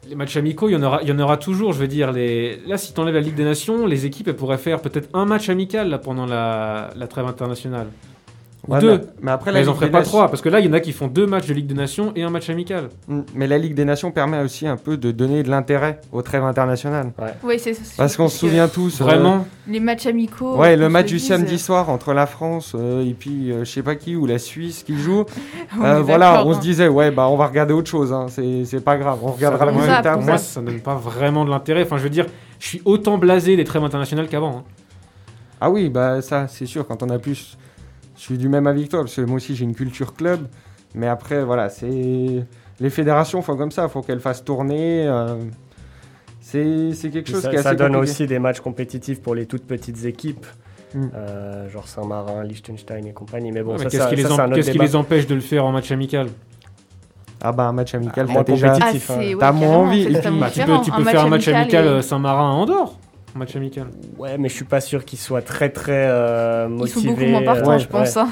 les matchs amicaux, il y en aura, il y en aura toujours. Je veux dire, les... là, si tu enlèves la Ligue des Nations, les équipes elles pourraient faire peut-être un match amical là, pendant la, la trêve internationale. Ou Ouais, deux. Mais, mais après, Mais la ils en Ligue feraient des pas Nations- trois, parce que là, il y en a qui font deux matchs de Ligue des Nations et un match amical. Mm, Mais la Ligue des Nations permet aussi un peu de donner de l'intérêt aux trêves internationales. Oui, c'est c'est- Parce qu'on se souvient tous. euh, Vraiment Les matchs amicaux. Ouais, le match du dise, samedi soir entre la France euh, et puis euh, je sais pas qui ou la Suisse qui joue. on Euh, est voilà, on hein. se disait ouais bah on va regarder autre chose. Hein. C'est c'est pas grave, on regardera Ça, le résultat. Pour moi, ça. ça donne pas vraiment de l'intérêt. Enfin, je veux dire, je suis autant blasé des trêves internationales qu'avant. hein. Ah oui bah ça c'est sûr quand on a plus. Je suis du même avis que toi parce que moi aussi j'ai une culture club. Mais après voilà c'est les fédérations font comme ça, faut qu'elles fassent tourner. euh, C'est c'est quelque chose ça, qui est assez ça donne compliqué. aussi des matchs compétitifs pour les toutes petites équipes, Mm. euh, genre Saint-Marin, Liechtenstein et compagnie. Mais bon, Ouais, mais ça, qu'est-ce ça- qui, les, qu'est-ce qui empêche de le faire en match amical? Ah bah un match amical moins t'as déjà. compétitif. Ah, hein. ouais, T'as moins envie, et puis- Bah, tu peux, différent. tu peux faire un match amical euh, Saint-Marin à Andorre. Match amical. Ouais, mais je suis pas sûr qu'ils soient très très euh, Ils motivés. sont beaucoup moins partants, je pense. ouais. hein.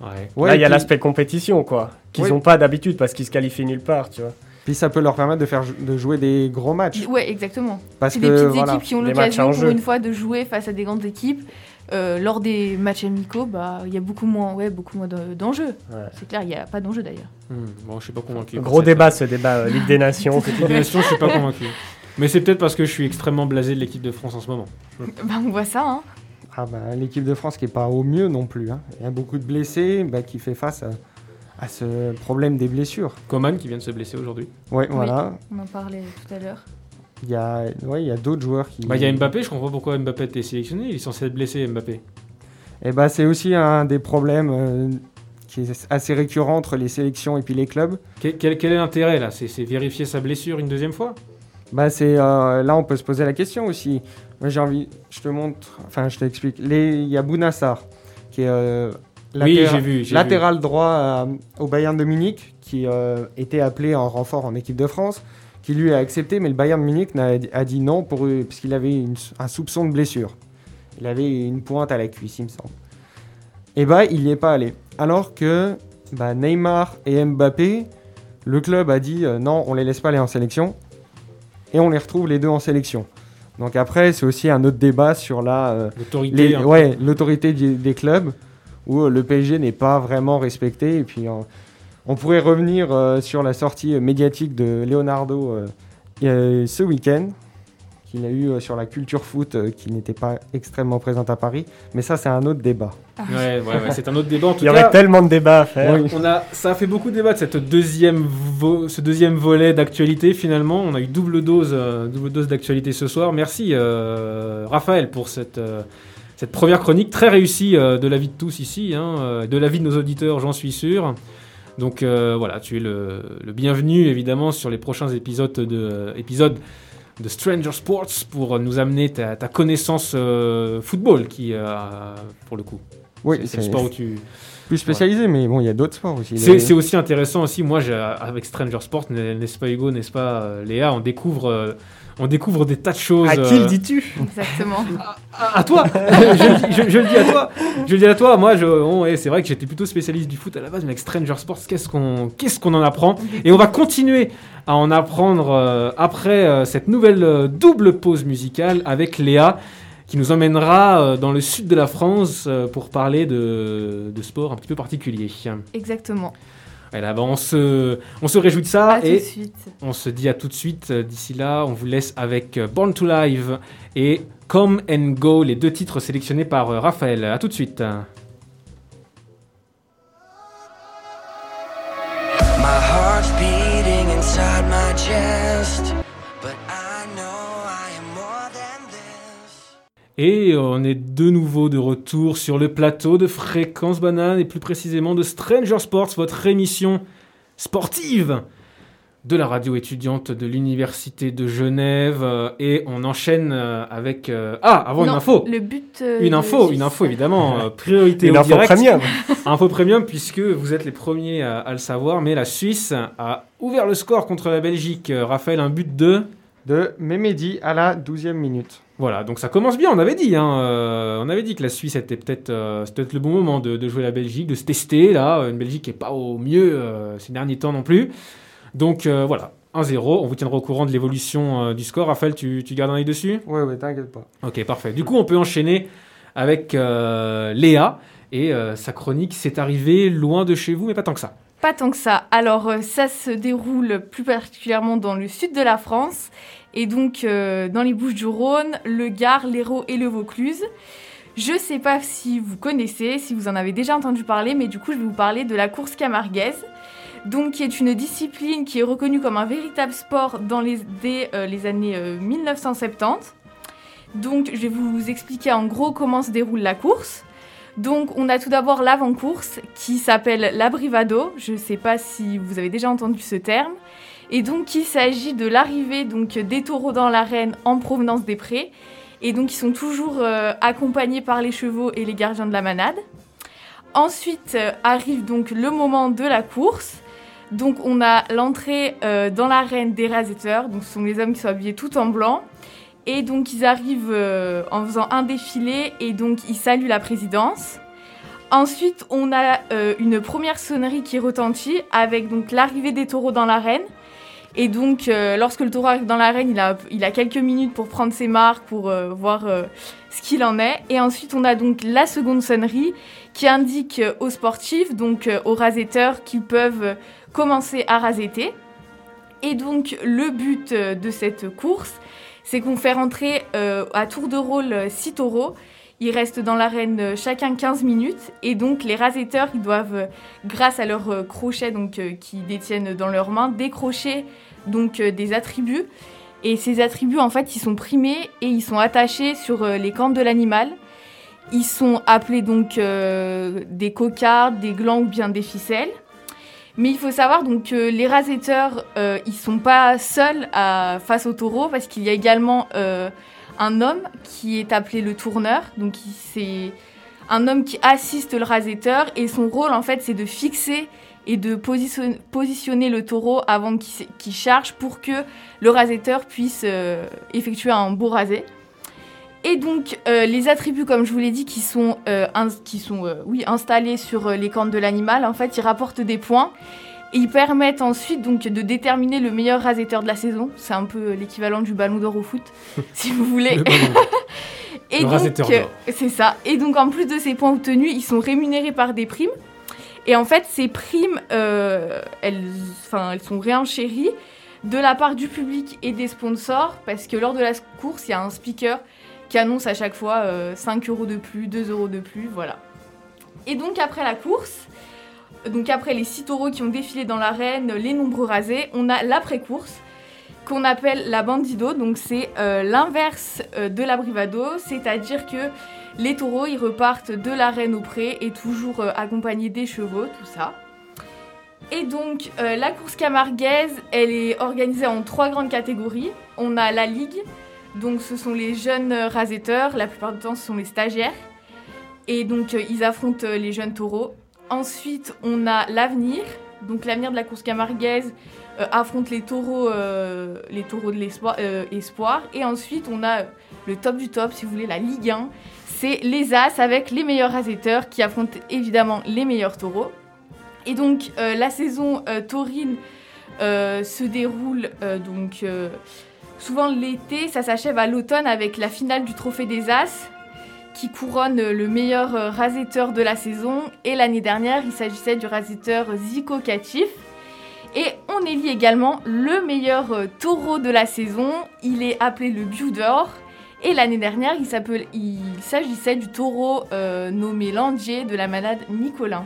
Ouais. Ouais, Là, il y a puis- l'aspect compétition, quoi, qu'ils Ouais. n'ont pas d'habitude parce qu'ils se qualifient nulle part, tu vois. Puis ça peut leur permettre de faire de jouer des gros matchs Ouais, exactement. parce que des petites voilà. équipes qui ont l'occasion pour jeu. une fois de jouer face à des grandes équipes. Euh, lors des matchs amicaux, bah, il y a beaucoup moins, ouais, beaucoup moins de- d'enjeux. Ouais. C'est clair, il n'y a pas d'enjeux d'ailleurs. Hmm, Bon, je suis pas convaincu. Gros débat, ce débat euh, Ligue des Nations. Ligue des Nations, je suis pas convaincu. Mais c'est peut-être parce que je suis extrêmement blasé de l'équipe de France en ce moment. Bah, on voit ça, hein. Ah bah, l'équipe de France qui est pas au mieux non plus. hein. Il y a beaucoup de blessés bah, qui fait face à, à ce problème des blessures. Coman qui vient de se blesser aujourd'hui. Ouais, Oui. voilà. On en parlait tout à l'heure. il y a, ouais, il y a d'autres joueurs qui. Bah, il y a Mbappé, je comprends pas pourquoi Mbappé a été sélectionné. Il est censé être blessé, Mbappé. Et bah, c'est aussi un des problèmes euh, qui est assez récurrent entre les sélections et puis les clubs. Quel, quel- quel est l'intérêt là? C'est c'est vérifier sa blessure une deuxième fois? Bah, c'est euh, là, on peut se poser la question aussi. J'ai envie, je te montre, enfin, je t'explique. Il y a Bounassar, qui est euh, Oui, vu. latéral droit à- au Bayern de Munich, qui euh, était appelé en renfort en équipe de France, qui lui a accepté, mais le Bayern de Munich a dit non pour eux, puisqu'il avait une- un soupçon de blessure. Il avait une pointe à la cuisse, il me semble. Et bah, il n'y est pas allé. Alors que bah, Neymar et Mbappé, le club a dit euh, non, on les laisse pas aller en sélection, et on les retrouve les deux en sélection. Donc après, c'est aussi un autre débat sur la, euh. L'autorité. hein. ouais, l'autorité des clubs où euh, le PSG n'est pas vraiment respecté. Et puis, euh, on pourrait revenir euh, sur la sortie médiatique de Leonardo ce week-end, qu'il a eu sur la culture foot qui n'était pas extrêmement présente à Paris. Mais ça, c'est un autre débat. Ouais, ouais, ouais, c'est un autre débat. En tout Il y cas, aurait tellement de débats à faire. On a, ça a fait beaucoup de débat de cette deuxième vo- ce deuxième volet d'actualité finalement. On a eu double dose, euh, double dose d'actualité ce soir. Merci euh, Raphaël pour cette, euh, cette première chronique très réussie euh, de l'avis de tous ici, hein, euh, de l'avis de nos auditeurs, j'en suis sûr. Donc euh, voilà, tu es le, le bienvenu évidemment sur les prochains épisodes de, épisodes de Stranger Sports pour nous amener ta, ta connaissance euh, football qui, euh, pour le coup, Oui, c'est- le sport où tu, plus spécialisé, mais bon, il y a d'autres sports aussi. c'est Les- aussi intéressant aussi. Moi, avec Stranger Sport, n'est-ce pas Hugo, n'est-ce pas euh, Léa, on découvre, euh, on découvre des tas de choses. À qui le euh, dis-tu Exactement. à, à toi je, le dis- je- je le dis à toi. Je le dis à toi. Moi, je, bon, ouais, c'est vrai que j'étais plutôt spécialiste du foot à la base, mais avec Stranger Sports, qu'est-ce qu'on, qu'est-ce qu'on en apprend Et on va continuer à en apprendre euh, après euh, cette nouvelle euh, double pause musicale avec Léa qui nous emmènera dans le sud de la France pour parler de, de sport un petit peu particulier. Exactement. Voilà, bah, on, se, on se réjouit de ça À tout de et suite. on se dit à tout de suite. D'ici là, on vous laisse avec euh, Born to Live et Come and Go, les deux titres sélectionnés par euh, Raphaël. À tout de suite. My heart's beating inside my chest, Et on est de nouveau de retour sur le plateau de Fréquence Banane et plus précisément de Stranger Sports, votre émission sportive de la radio étudiante de l'Université de Genève. Euh, Et on enchaîne euh, avec... euh, Ah, avant Non, une info Le but. euh, Une info, une info évidemment, euh, priorité Une au info direct. premium. Info premium puisque vous êtes les premiers à, à le savoir, mais la Suisse a ouvert le score contre la Belgique. Raphaël, un but de... De Memedi à la 12e minute. Voilà, donc ça commence bien, on avait dit. Hein, euh, on avait dit que la Suisse était peut-être euh, le bon moment de, de jouer la Belgique, de se tester. Là, une Belgique qui n'est pas au mieux euh, ces derniers temps non plus. Donc euh, voilà, 1-0. On vous tiendra au courant de l'évolution euh, du score. Raphaël, tu, tu gardes un œil dessus? Ouais, ouais, t'inquiète pas. Ok, parfait. Du coup, on peut enchaîner avec euh, Léa. Et euh, sa chronique, c'est arrivé loin de chez vous, mais pas tant que ça. Pas tant que ça. Alors, ça se déroule plus particulièrement dans le sud de la France, et donc euh, dans les Bouches-du-Rhône, le Gard, l'Hérault et le Vaucluse. Je sais pas si vous connaissez, si vous en avez déjà entendu parler, mais du coup, je vais vous parler de la course camarguaise. Donc, qui est une discipline qui est reconnue comme un véritable sport dans les, dès euh, les années euh, 1970. Donc, je vais vous expliquer en gros comment se déroule la course. Donc, on a tout d'abord l'avant-course qui s'appelle l'abrivado. Je ne sais pas si vous avez déjà entendu ce terme. Et donc, il s'agit de l'arrivée des taureaux dans l'arène en provenance des prés. Et donc, ils sont toujours euh, accompagnés par les chevaux et les gardiens de la manade. Ensuite euh, arrive donc le moment de la course. Donc, on a l'entrée euh, dans l'arène des rasetteurs. Donc, ce sont les hommes qui sont habillés tout en blanc. Et donc ils arrivent en faisant un défilé et donc ils saluent la présidence. Ensuite, on a une première sonnerie qui retentit avec donc l'arrivée des taureaux dans l'arène. Et donc, euh, lorsque le taureau arrive dans l'arène, il a, quelques minutes pour prendre ses marques, pour euh, voir euh, ce qu'il en est. Et ensuite, on a donc la seconde sonnerie qui indique aux sportifs, donc aux rasetteurs, qu'ils peuvent commencer à rasetter. Et donc, le but de cette course, c'est qu'on fait rentrer à tour de rôle 6 taureaux. Ils restent dans l'arène euh, chacun 15 minutes et donc les rasetteurs, ils doivent, euh, grâce à leurs euh, crochets donc, qu'ils détiennent dans leurs mains, décrocher donc, des attributs Et ces attributs, en fait, ils sont primés et ils sont attachés sur les cornes de l'animal. Ils sont appelés donc des cocardes, des glands ou bien des ficelles. Mais il faut savoir donc que les rasetteurs, euh, ils sont pas seuls à- face au taureau parce qu'il y a également un homme qui est appelé le tourneur. Donc c'est un homme qui assiste le rasetteur et son rôle en fait c'est de fixer et de position- positionner le taureau avant qu'il charge pour que le rasetteur puisse euh, effectuer un beau rasé. Et donc euh, les attributs, comme je vous l'ai dit, qui sont, euh, installés sur les cornes de l'animal, en fait, ils rapportent des points ils permettent ensuite donc de déterminer le meilleur rasetteur de la saison. C'est un peu l'équivalent du ballon d'or au foot, si vous voulez. Le. Et Le donc, rasetteur euh, c'est ça. Et donc, en plus de ces points obtenus, ils sont rémunérés par des primes. Et en fait, ces primes, euh, elles, elles sont réenchéries de la part du public et des sponsors, parce que lors de la course, il y a un speaker qui annonce à chaque fois euh, 5 euros de plus, 2 euros de plus, voilà. Et donc, après la course, donc après les 6 taureaux qui ont défilé dans l'arène, les nombreux rasés, on a l'après-course qu'on appelle la bandido. Donc c'est euh, l'inverse euh, de la brivado, c'est-à-dire que les taureaux ils repartent de l'arène au pré et toujours euh, accompagnés des chevaux, tout ça. Et donc la course camarguaise, elle est organisée en trois grandes catégories. On a la ligue, donc ce sont les jeunes rasetteurs, la plupart du temps ce sont les stagiaires. Et donc ils affrontent les jeunes taureaux. Ensuite on a l'avenir, donc l'avenir de la course camarguaise euh, affronte les taureaux, euh, les taureaux de l'espoir, euh. Et ensuite, on a le top du top, si vous voulez, la Ligue 1. C'est les As avec les meilleurs rasetteurs qui affrontent évidemment les meilleurs taureaux. Et donc, la saison taurine se déroule donc souvent l'été, ça s'achève à l'automne avec la finale du Trophée des As qui couronne le meilleur euh, rasetteur de la saison. Et l'année dernière, il s'agissait du rasetteur Zico Catif. Et on élit également le meilleur euh, taureau de la saison. Il est appelé le Biudor. Et l'année dernière, il, s'agissait du taureau euh, nommé Landier de la manade Nicolin.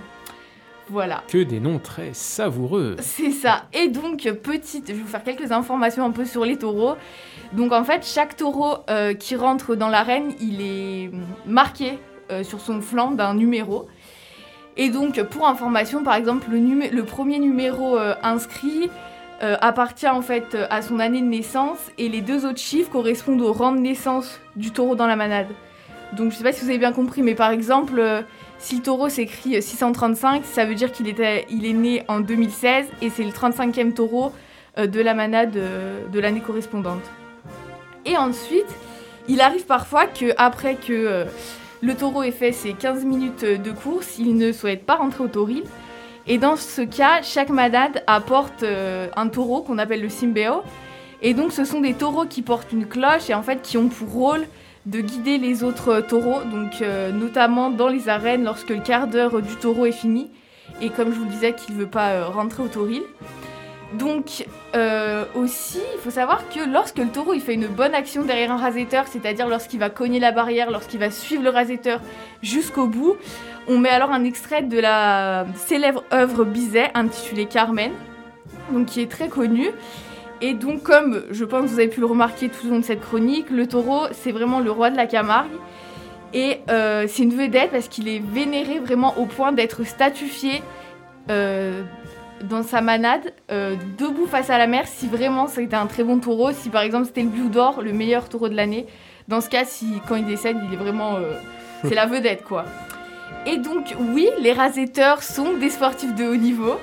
Voilà. Que des noms très savoureux. C'est ça. Et donc, petite, je vais vous faire quelques informations un peu sur les taureaux. Donc, en fait, chaque taureau euh, qui rentre dans l'arène, il est marqué euh, sur son flanc d'un numéro. Et donc, pour information, par exemple, le, numé- le premier numéro euh, inscrit appartient en fait à son année de naissance et les deux autres chiffres correspondent au rang de naissance du taureau dans la manade. Donc, je sais pas si vous avez bien compris, mais par exemple, si le taureau s'écrit 635, ça veut dire qu'il il est né en 2016 et c'est le 35e taureau euh, de la manade euh, de l'année correspondante. Et ensuite, il arrive parfois que après que euh, le taureau ait fait ses 15 minutes de course, il ne souhaite pas rentrer au tauril. Et dans ce cas, chaque manade apporte euh, un taureau qu'on appelle le simbeo. Et donc, ce sont des taureaux qui portent une cloche et en fait qui ont pour rôle de guider les autres taureaux, donc euh, notamment dans les arènes lorsque le quart d'heure du taureau est fini, et comme je vous le disais qu'il ne veut pas euh, rentrer au tauril. Donc euh, aussi, il faut savoir que lorsque le taureau fait une bonne action derrière un rasetteur, c'est-à-dire lorsqu'il va cogner la barrière, lorsqu'il va suivre le rasetteur jusqu'au bout, on met alors un extrait de la célèbre œuvre Bizet intitulée Carmen, donc qui est très connue. Et donc, comme je pense que vous avez pu le remarquer tout au long de cette chronique, le taureau, c'est vraiment le roi de la Camargue. Et euh, c'est une vedette parce qu'il est vénéré vraiment au point d'être statufié euh, dans sa manade, euh, debout face à la mer, si vraiment c'était un très bon taureau. Si par exemple c'était le Blue d'Or, le meilleur taureau de l'année. Dans ce cas, si quand il décède, il est vraiment. c'est la vedette, quoi. Et donc, oui, les rasetteurs sont des sportifs de haut niveau.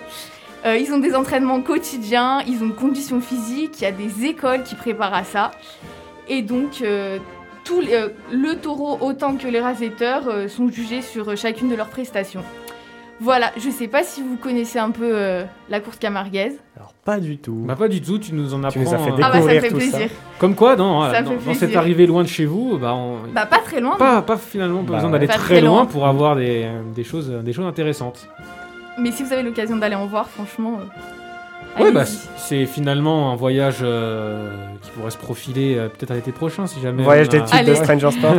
Euh, ils ont des entraînements quotidiens, ils ont une condition physique, il y a des écoles qui préparent à ça. Et donc, euh, tous les- euh, le taureau autant que les rasetteurs euh, sont jugés sur euh, chacune de leurs prestations. Voilà, je sais pas si vous connaissez un peu euh, la course camarguaise. Alors, pas du tout. Bah pas du tout, tu nous en apprends. Tu nous as fait euh, Ah bah ça me Découvrir fait tout ça. plaisir. Comme quoi, dans, Ça dans, fait dans cette arrivée loin de chez vous, bah, on... Bah pas très loin, pas, pas finalement pas Bah besoin d'aller très loin loin. pour avoir des, des choses, des choses intéressantes. Mais si vous avez l'occasion d'aller en voir, franchement, euh, Ouais, bah, c'est finalement un voyage euh, qui pourrait se profiler euh, peut-être à l'été prochain si jamais. Voyage on des a- types de. Stranger Sports.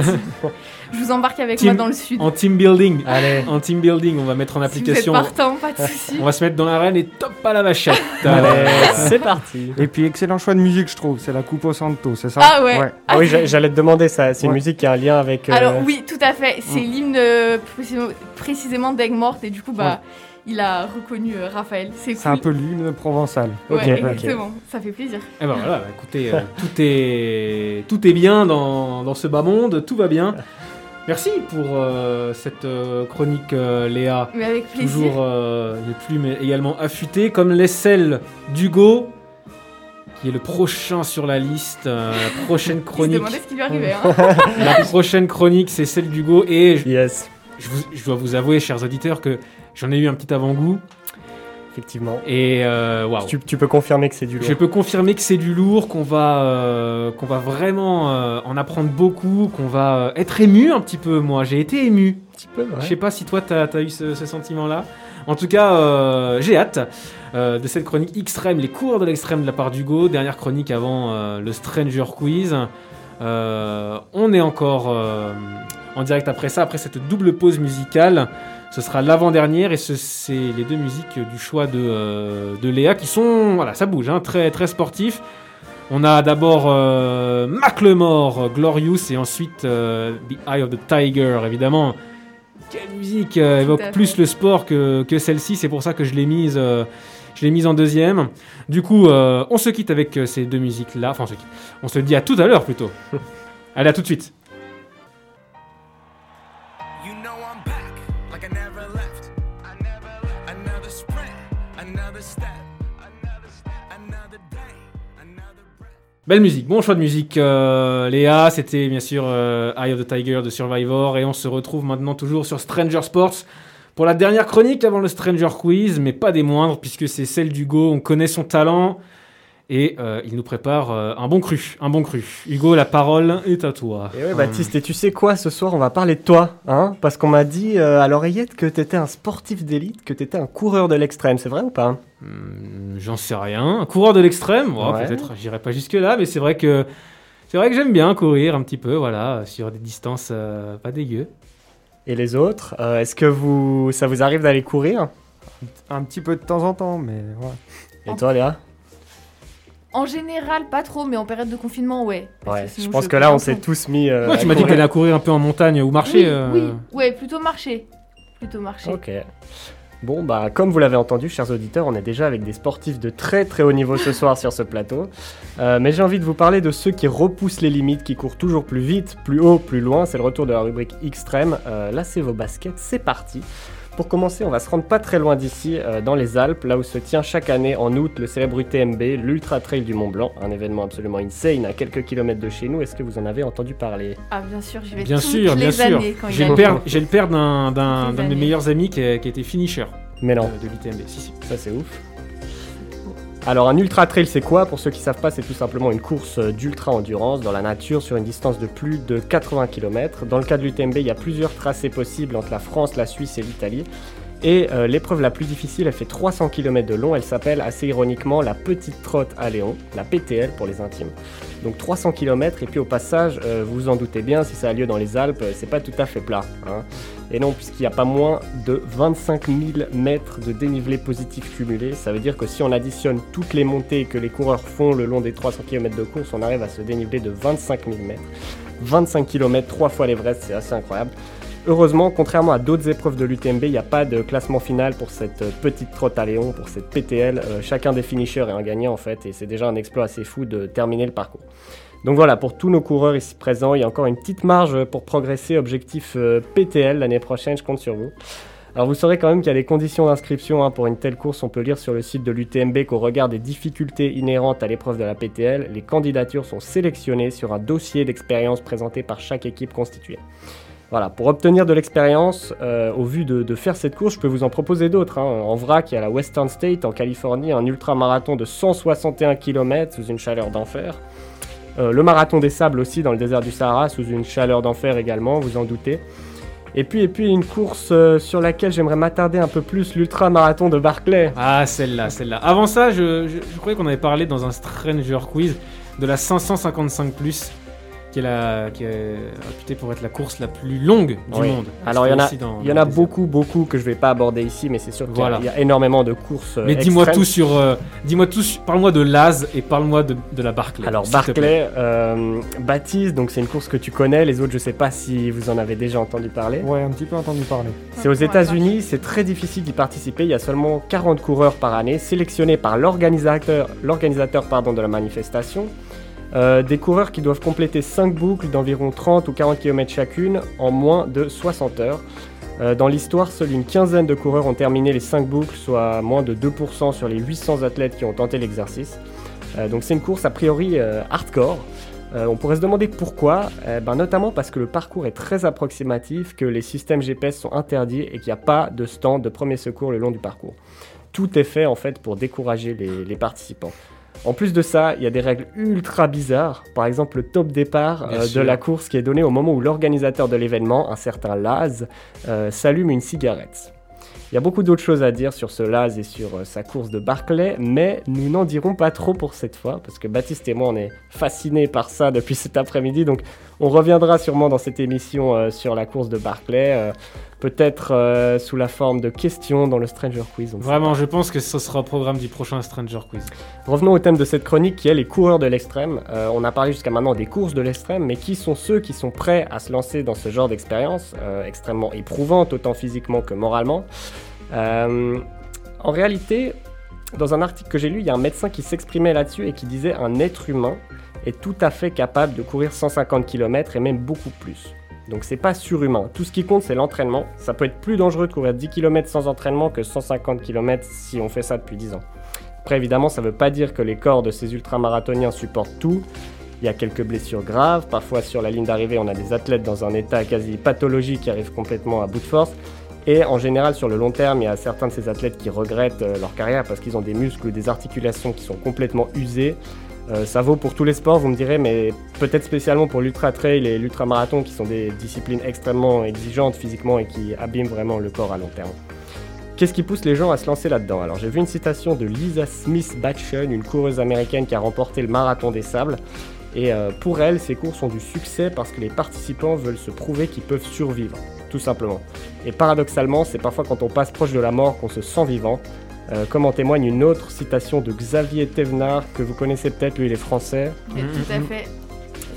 Je vous embarque avec Team- moi dans le sud. En team building. Allez. En team building, on va mettre en Si vous êtes application. partant, pas de soucis. on va se mettre dans l'arène et top à la vachette. Allez, c'est parti. Et puis excellent choix de musique, je trouve. C'est la Coupe au Santo, c'est ça Ah ouais. Ah oui, j'a- j'allais te demander ça. C'est une musique qui a un lien avec. euh, Alors oui, tout à fait. C'est Mm. l'hymne précisément- précisément d'Aigues Mortes et du coup bah il a reconnu euh, Raphaël. C'est cool. C'est un peu l'hymne provençal. Ouais, exactement. Ça fait plaisir. Et ben voilà, écoutez, euh, tout, est, tout est bien dans, dans ce bas monde, tout va bien. Merci pour euh, cette euh, chronique, euh, Léa. Mais avec plaisir. Toujours euh, les plumes également affûtées, comme les celles d'Hugo, qui est le prochain sur la liste. euh, la prochaine chronique. demandait ce qui lui arrivait. Hein. La prochaine chronique, c'est celle d'Hugo. Et je, Yes, je vous- je dois vous avouer, chers auditeurs, que j'en ai eu un petit avant-goût. effectivement. Et euh. Tu, tu peux confirmer que c'est du lourd. Je peux confirmer que c'est du lourd, qu'on va, euh, qu'on va vraiment euh, en apprendre beaucoup, qu'on va être ému un petit peu. Moi, j'ai été ému. Un petit peu, ouais. Je sais pas si toi, t'as as eu ce, ce sentiment-là. En tout cas, j'ai hâte de cette chronique extrême, les cours de l'extrême de la part d'Hugo. Dernière chronique avant le Stranger Quiz. On est encore en direct après ça, après cette double pause musicale. Ce sera l'avant-dernière et ce- c'est les deux musiques du choix de, euh, de Léa qui sont, voilà, ça bouge, hein, très, très sportif. On a d'abord euh, Macklemore, Glorious, et ensuite euh, The Eye of the Tiger, évidemment. Quelle musique euh, évoque plus le sport que, que celle-ci, c'est pour ça que je l'ai mise, je l'ai mise en deuxième. Du coup, euh, on se quitte avec euh, ces deux musiques-là, enfin on se quitte. On se dit à tout à l'heure plutôt. Allez, à tout de suite. Belle musique, bon choix de musique. euh, Léa, c'était bien sûr euh, Eye of the Tiger de Survivor. Et on se retrouve maintenant toujours sur Stranger Sports pour la dernière chronique avant le Stranger Quiz, mais pas des moindres, puisque c'est celle d'Hugo. On connaît son talent et euh, il nous prépare un bon cru. Un bon cru. Hugo, la parole est à toi. Et ouais, Baptiste, et tu sais quoi, ce soir, on va parler de toi, hein Parce qu'on m'a dit à l'oreillette que t'étais un sportif d'élite, que t'étais un coureur de l'extrême, c'est vrai ou pas? Hmm, J'en sais rien. Un coureur de l'extrême oh, Ouais. Peut-être, j'irai pas jusque-là, mais c'est vrai que. C'est vrai que j'aime bien courir un petit peu, voilà, sur des distances euh, pas dégueu. Et les autres, euh, est-ce que vous, ça vous arrive d'aller courir? Un petit peu de temps en temps, mais voilà. Et toi, Léa? En général, pas trop, mais en période de confinement, ouais. Parce Ouais, que je pense que là, on s'est tous mis. euh, Ouais, tu m'as dit qu'elle allait courir un peu en montagne ou marcher. Oui, euh, oui, ouais, plutôt marcher. Plutôt marcher. Ok. Bon, bah, comme vous l'avez entendu, chers auditeurs, on est déjà avec des sportifs de très très haut niveau ce soir sur ce plateau. Euh, mais j'ai envie de vous parler de ceux qui repoussent les limites, qui courent toujours plus vite, plus haut, plus loin. C'est le retour de la rubrique extrême. Euh, là, c'est vos baskets, c'est parti. Pour commencer, on va se rendre pas très loin d'ici, euh, dans les Alpes, là où se tient chaque année en août le célèbre UTMB, l'Ultra Trail du Mont Blanc, un événement absolument insane à quelques kilomètres de chez nous. Est-ce que vous en avez entendu parler? Ah, bien sûr, j'y vais Bien toutes sûr, bien sûr. années quand J'ai a le père, j'ai le père d'un, de mes meilleurs amis qui, a- qui était finisher Mais de, non. de l'UTMB. Si, si. Ça c'est ouf. Alors un ultra trail c'est quoi? Pour ceux qui savent pas, c'est tout simplement une course euh, d'ultra endurance dans la nature sur une distance de plus de 80 km. Dans le cas de l'UTMB, il y a plusieurs tracés possibles entre la France, la Suisse et l'Italie. Et euh, l'épreuve la plus difficile, elle fait 300 km de long, elle s'appelle assez ironiquement la Petite Trotte à Léon, la PTL pour les intimes. Donc 300 km et puis au passage, euh, vous vous en doutez bien, si ça a lieu dans les Alpes, euh, c'est pas tout à fait plat. hein. Et non, puisqu'il n'y a pas moins de 25 000 mètres de dénivelé positif cumulé, ça veut dire que si on additionne toutes les montées que les coureurs font le long des 300 km de course, on arrive à ce dénivelé de 25 000 mètres. 25 km, trois fois l'Everest, c'est assez incroyable. Heureusement, contrairement à d'autres épreuves de l'UTMB, il n'y a pas de classement final pour cette euh, petite trotte à Léon, pour cette PTL. Euh, chacun des finishers est un gagnant en fait, et c'est déjà un exploit assez fou de terminer le parcours. Donc voilà, pour tous nos coureurs ici présents, il y a encore une petite marge pour progresser. Objectif euh, PTL l'année prochaine, je compte sur vous. Alors vous saurez quand même qu'il y a des conditions d'inscription hein, pour une telle course. On peut lire sur le site de l'UTMB qu'au regard des difficultés inhérentes à l'épreuve de la PTL, les candidatures sont sélectionnées sur un dossier d'expérience présenté par chaque équipe constituée. Voilà, pour obtenir de l'expérience, euh, au vu de, faire cette course, je peux vous en proposer d'autres. hein. En vrac, il y a la Western State en Californie, un ultra-marathon de 161 km sous une chaleur d'enfer. Euh, le marathon des sables aussi dans le désert du Sahara sous une chaleur d'enfer également, vous en doutez. Et puis, et puis une course euh, sur laquelle j'aimerais m'attarder un peu plus, l'ultra-marathon de Barclay. Ah, celle-là, celle-là. Avant ça, je, je, je croyais qu'on avait parlé dans un Stranger Quiz de la 555 qui est, la, qui est réputée pour être la course la plus longue du Oui. monde. Alors, il y en a, il y en a beaucoup, beaucoup que je vais pas aborder ici, mais c'est sûr qu'il y a- Voilà. il y, a énormément de courses. euh, Mais dis-moi tout sur. euh, dis-moi tout. sur- Parle-moi de Laz et parle-moi de, de la Barclay. Alors. Barclay, euh, Baptiste, donc c'est une course que tu connais, les autres je sais pas si vous en avez déjà entendu parler. Ouais, un petit peu entendu parler. C'est aux États-Unis, c'est très difficile d'y participer, il y a seulement 40 coureurs par année sélectionnés par l'organisateur l'organisateur pardon de la manifestation. Euh, des coureurs qui doivent compléter 5 boucles d'environ 30 ou 40 km chacune en moins de 60 heures. Euh, dans l'histoire, seule une quinzaine de coureurs ont terminé les 5 boucles, soit moins de 2% sur les 800 athlètes qui ont tenté l'exercice. Euh, donc c'est une course a priori hardcore. On pourrait se demander pourquoi, ben, notamment parce que le parcours est très approximatif, que les systèmes GPS sont interdits et qu'il n'y a pas de stand de premier secours le long du parcours. Tout est fait en fait pour décourager les participants. En plus de ça, il y a des règles ultra bizarres. Par exemple, le top départ euh, de la course qui est donné au moment où l'organisateur de l'événement, un certain Laz, euh, s'allume une cigarette. Il y a beaucoup d'autres choses à dire sur ce Laz et sur euh, sa course de Barclay, mais nous n'en dirons pas trop pour cette fois, parce que Baptiste et moi, on est fascinés par ça depuis cet après-midi, donc on reviendra sûrement dans cette émission euh, sur la course de Barclay, euh, peut-être euh, sous la forme de questions dans le Stranger Quiz. Vraiment, je pense que ce sera au programme du prochain Stranger Quiz. Revenons au thème de cette chronique qui est les coureurs de l'extrême. On a parlé jusqu'à maintenant des courses de l'extrême, mais qui sont ceux qui sont prêts à se lancer dans ce genre d'expérience extrêmement éprouvante, autant physiquement que moralement En réalité, dans un article que j'ai lu, il y a un médecin qui s'exprimait là-dessus et qui disait un être humain est tout à fait capable de courir 150 km et même beaucoup plus. Donc c'est pas surhumain. Tout ce qui compte c'est l'entraînement. Ça peut être plus dangereux de courir 10 km sans entraînement que 150 km si on fait ça depuis 10 ans. Après, évidemment, ça veut pas dire que les corps de ces ultramarathoniens supportent tout. Il y a quelques blessures graves. Parfois, sur la ligne d'arrivée, on a des athlètes dans un état quasi pathologique qui arrivent complètement à bout de force. Et en général, sur le long terme, il y a certains de ces athlètes qui regrettent euh, leur carrière parce qu'ils ont des muscles ou des articulations qui sont complètement usés. Euh, ça vaut pour tous les sports, vous me direz, mais peut-être spécialement pour l'ultra trail et l'ultra marathon qui sont des disciplines extrêmement exigeantes physiquement et qui abîment vraiment le corps à long terme. Qu'est-ce qui pousse les gens à se lancer là-dedans? Alors j'ai vu une citation de Lisa Smith Batchen, une coureuse américaine qui a remporté le marathon des sables. Et euh, pour elle, ces courses ont du succès parce que les participants veulent se prouver qu'ils peuvent survivre, tout simplement. Et paradoxalement, c'est parfois quand on passe proche de la mort qu'on se sent vivant. Euh, comme en témoigne une autre citation de Xavier Thévenard, que vous connaissez peut-être, lui il est français. Mais Mhm, tout à mhm. fait.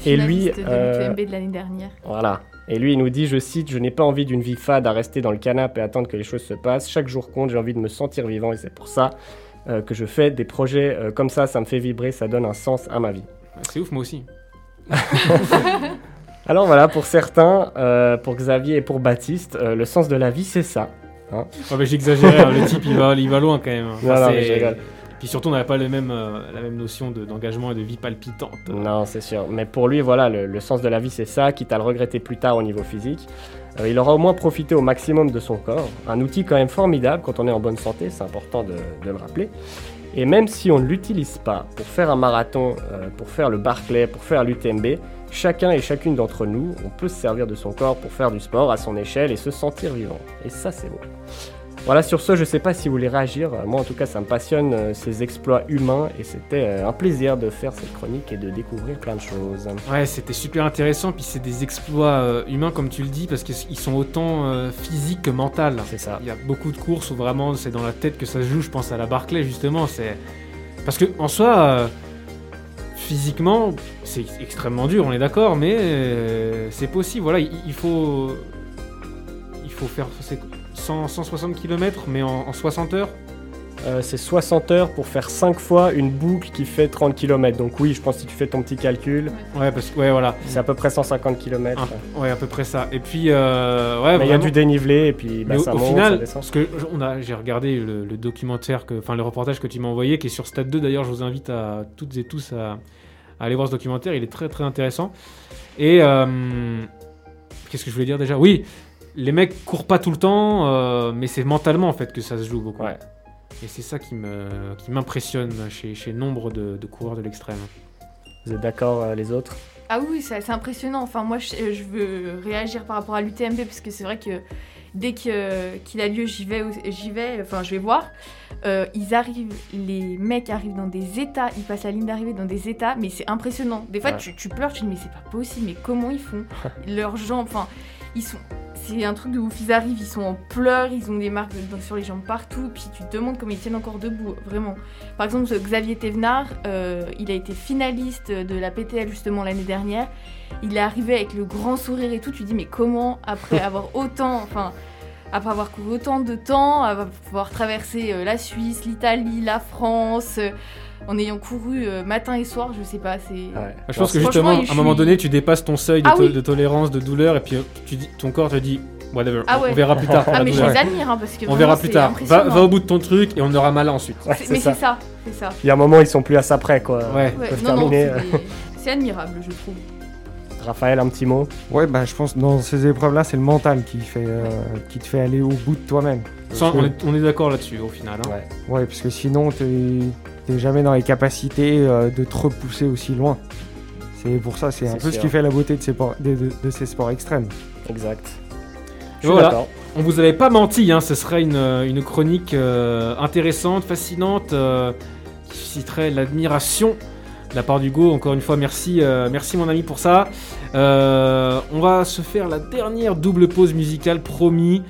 Et lui, euh, de l'année dernière. Voilà. Et lui, il nous dit, je cite, Je n'ai pas envie d'une vie fade à rester dans le canapé et attendre que les choses se passent. Chaque jour compte, j'ai envie de me sentir vivant et c'est pour ça euh, que je fais des projets euh, comme ça. Ça me fait vibrer, ça donne un sens à ma vie. C'est ouf, moi aussi. Alors voilà, pour certains, euh, pour Xavier et pour Baptiste, euh, le sens de la vie, c'est ça. Ouais, j'exagérais, hein, le type il va, il va loin quand même. Non, non, rigole. Puis surtout, on n'avait pas le même, euh, la même notion de- d'engagement et de vie palpitante. Non, c'est sûr. Mais pour lui, voilà, le, le sens de la vie, c'est ça, quitte à le regretter plus tard au niveau physique. Euh, il aura au moins profité au maximum de son corps. Un outil quand même formidable quand on est en bonne santé, c'est important de, de le rappeler. Et même si on ne l'utilise pas pour faire un marathon, euh, pour faire le Barclay, pour faire l'UTMB, chacun et chacune d'entre nous, on peut se servir de son corps pour faire du sport à son échelle et se sentir vivant. Et ça, c'est beau. Voilà, sur ce, je sais pas si vous voulez réagir. Moi, en tout cas, ça me passionne euh, ces exploits humains et c'était euh, un plaisir de faire cette chronique et de découvrir plein de choses. Ouais, c'était super intéressant. Puis c'est des exploits euh, humains, comme tu le dis, parce qu'ils sont autant physiques que mentaux. C'est ça. Il y a beaucoup de courses où vraiment c'est dans la tête que ça se joue. Je pense à la Barclay justement. C'est parce que en soi, physiquement, c'est extrêmement dur. On est d'accord, mais euh, c'est possible. Voilà, il, il faut il faut faire c'est 100 160 km, mais en, en 60 heures. Euh, c'est 60 heures pour faire 5 fois une boucle qui fait 30 km. Donc oui, je pense que si tu fais ton petit calcul, Ouais, parce que ouais, voilà, c'est à peu près 150 km. Ouais, à peu près ça. Et puis euh, ouais, Mais il y a du dénivelé et puis bah, Mais au, ça au monte, ça final, descend. parce que j- on a, j'ai regardé le, le documentaire, que, enfin le reportage que tu m'as envoyé, qui est sur Stade 2. D'ailleurs, je vous invite à toutes et tous à, à aller voir ce documentaire. Il est très très intéressant. Et euh, qu'est-ce que je voulais dire déjà? Oui, les mecs courent pas tout le temps, euh, mais c'est mentalement en fait que ça se joue beaucoup. Ouais. Et c'est ça qui me, qui m'impressionne chez, chez nombre de, de coureurs de l'extrême. Vous êtes d'accord euh, les autres? Ah oui, c'est c'est impressionnant. Enfin, moi, je, je veux réagir par rapport à l'UTMB parce que c'est vrai que dès que- qu'il a lieu, j'y vais, j'y vais. Enfin, je vais voir. Euh, ils arrivent, les mecs arrivent dans des états, ils passent la ligne d'arrivée dans des états, mais c'est impressionnant. Des fois, Ouais. tu, tu pleures, tu te dis mais c'est pas possible, mais comment ils font? Leurs jambes, enfin, ils sont. C'est un truc de ouf. Ils arrivent, ils sont en pleurs, ils ont des marques de- sur les jambes partout, puis tu te demandes comment ils tiennent encore debout, vraiment. Par exemple, Xavier Thévenard, euh, il a été finaliste de la PTL justement l'année dernière. Il est arrivé avec le grand sourire et tout. Tu te dis, mais comment, après avoir autant, enfin, après avoir couru autant de temps, avoir traversé euh, la Suisse, l'Italie, la France, euh, en ayant couru euh, matin et soir, je sais pas, c'est. Ouais. Je pense que justement, je à un moment donné, tu dépasses ton seuil de, Ah to- oui. de tolérance, de douleur, et puis tu dis, ton corps te dit, whatever, Ah on- ouais. on verra plus tard. Ah, mais je les admire, hein, parce que On vraiment, verra plus tard. Va, au bout de ton truc et on aura mal ensuite. Ouais, Mais ça. c'est ça, c'est ça. Il y a un moment, ils sont plus à ça près, quoi. Ouais. Non, non, terminer, c'est admirable, je trouve. Raphaël, un petit mot Ouais, bah, je pense que dans ces épreuves-là, c'est le mental qui, fait, euh, qui te fait aller au bout de toi-même. Ça, on est, on est d'accord là-dessus au final. hein. Ouais. Ouais, parce que sinon, t'es jamais dans les capacités euh, de te repousser aussi loin. C'est pour ça, c'est un peu ce qui fait la beauté de ces, por- de, de- de ces sports extrêmes. Exact. Je voilà. On vous avait pas menti, hein, ce serait une, une chronique euh, intéressante, fascinante, euh, qui susciterait l'admiration la part d'Hugo. Encore une fois, merci, euh, merci mon ami pour ça. Euh, on va se faire la dernière double pause musicale promis.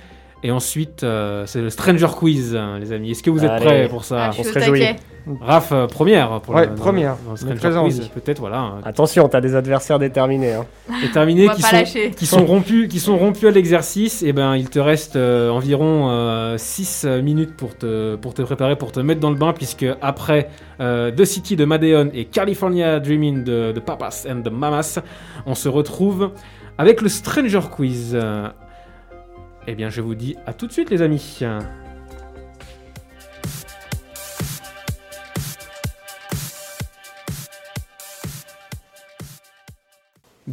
Et ensuite, euh, c'est le Stranger Quiz, hein, les amis. Est-ce que vous êtes Allez. prêts pour ça Ah, je suis on au se réjouit. taquet. Raph, euh, première pour Ouais, le, première. dans le peut-être, voilà. hein, Attention, t'as des adversaires déterminés. Hein. est terminé, On va qui sont, lâcher. qui sont rompus, qui sont rompus à l'exercice, et ben il te reste euh, environ 6 minutes pour te, pour te préparer, pour te mettre dans le bain, puisque après euh, The City de Madeon et California Dreaming de, de Papas and the Mamas, on se retrouve avec le Stranger Quiz. Euh, Eh bien, je vous dis à tout de suite, les amis.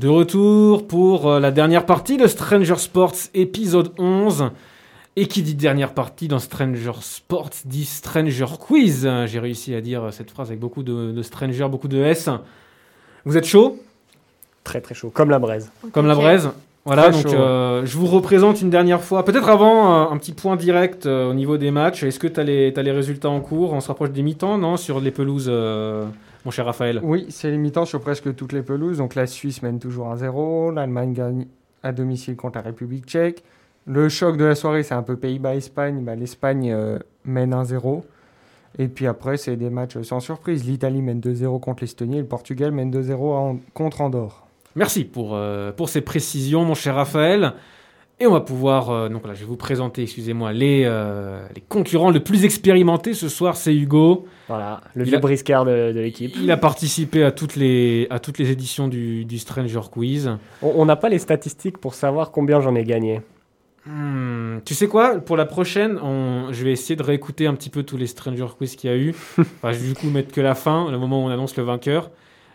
De retour pour euh, la dernière partie de Stranger Sports épisode 11. Et qui dit dernière partie dans Stranger Sports dit Stranger Quiz. J'ai réussi à dire cette phrase avec beaucoup de, de Stranger, beaucoup de S. Vous êtes chaud? Très très chaud, comme la braise. Comme la braise? Voilà, Très donc chaud, euh, je vous représente une dernière fois. Peut-être avant, euh, un petit point direct euh, au niveau des matchs. Est-ce que tu as, les t'as les résultats en cours? On se rapproche des mi-temps, non? Sur les pelouses, euh, mon cher Raphaël Oui, c'est limitant sur presque toutes les pelouses. Donc la Suisse mène toujours 1-0. L'Allemagne gagne à domicile contre la République tchèque. Le choc de la soirée, c'est un peu Pays-Bas-Espagne. Bah, L'Espagne euh, mène 1-0. Et puis après, c'est des matchs sans surprise. L'Italie mène 2-0 contre l'Estonie et le Portugal mène 2-0 en- contre Andorre. Merci pour, euh, pour ces précisions, mon cher Raphaël. Et on va pouvoir, euh, donc là, je vais vous présenter, excusez-moi, les, euh, les concurrents le plus expérimentés ce soir, c'est Hugo. Voilà, le vieux briscard de, de l'équipe. Il a participé à toutes les, à toutes les éditions du, du Stranger Quiz. On on n'a pas les statistiques pour savoir combien j'en ai gagné. Hmm, tu sais quoi Pour la prochaine, on- je vais essayer de réécouter un petit peu tous les Stranger Quiz qu'il y a eu. Enfin, je vais du coup mettre que la fin, le moment où on annonce le vainqueur.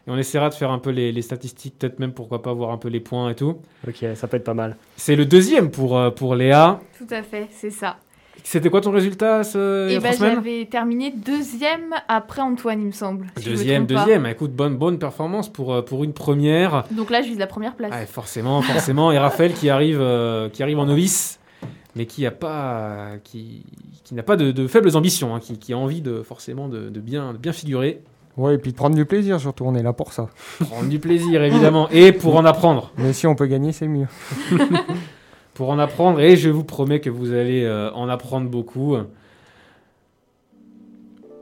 Et on essaiera de faire un peu les, les statistiques, peut-être même pourquoi pas voir un peu les points et tout. Ok, ça peut être pas mal. C'est le deuxième pour, euh, pour Léa. Tout à fait, c'est ça. C'était quoi ton résultat ce bah, trois semaines? j'avais terminé deuxième après Antoine, il me semble. si je me Deuxième, pas. deuxième. Écoute, bonne, bonne performance pour, euh, pour une première. Donc là, je vise la première place. Ouais, forcément, forcément. Et Raphaël qui arrive, euh, qui arrive en novice, mais qui a pas, qui, qui n'a pas de, de faibles ambitions, hein, qui, qui a envie de forcément de, de bien, de bien figurer, Ouais, et puis de prendre du plaisir surtout, on est là pour ça. prendre du plaisir évidemment, et pour en apprendre, Mais si on peut gagner, c'est mieux. pour en apprendre. Et je vous promets que vous allez euh, en apprendre beaucoup.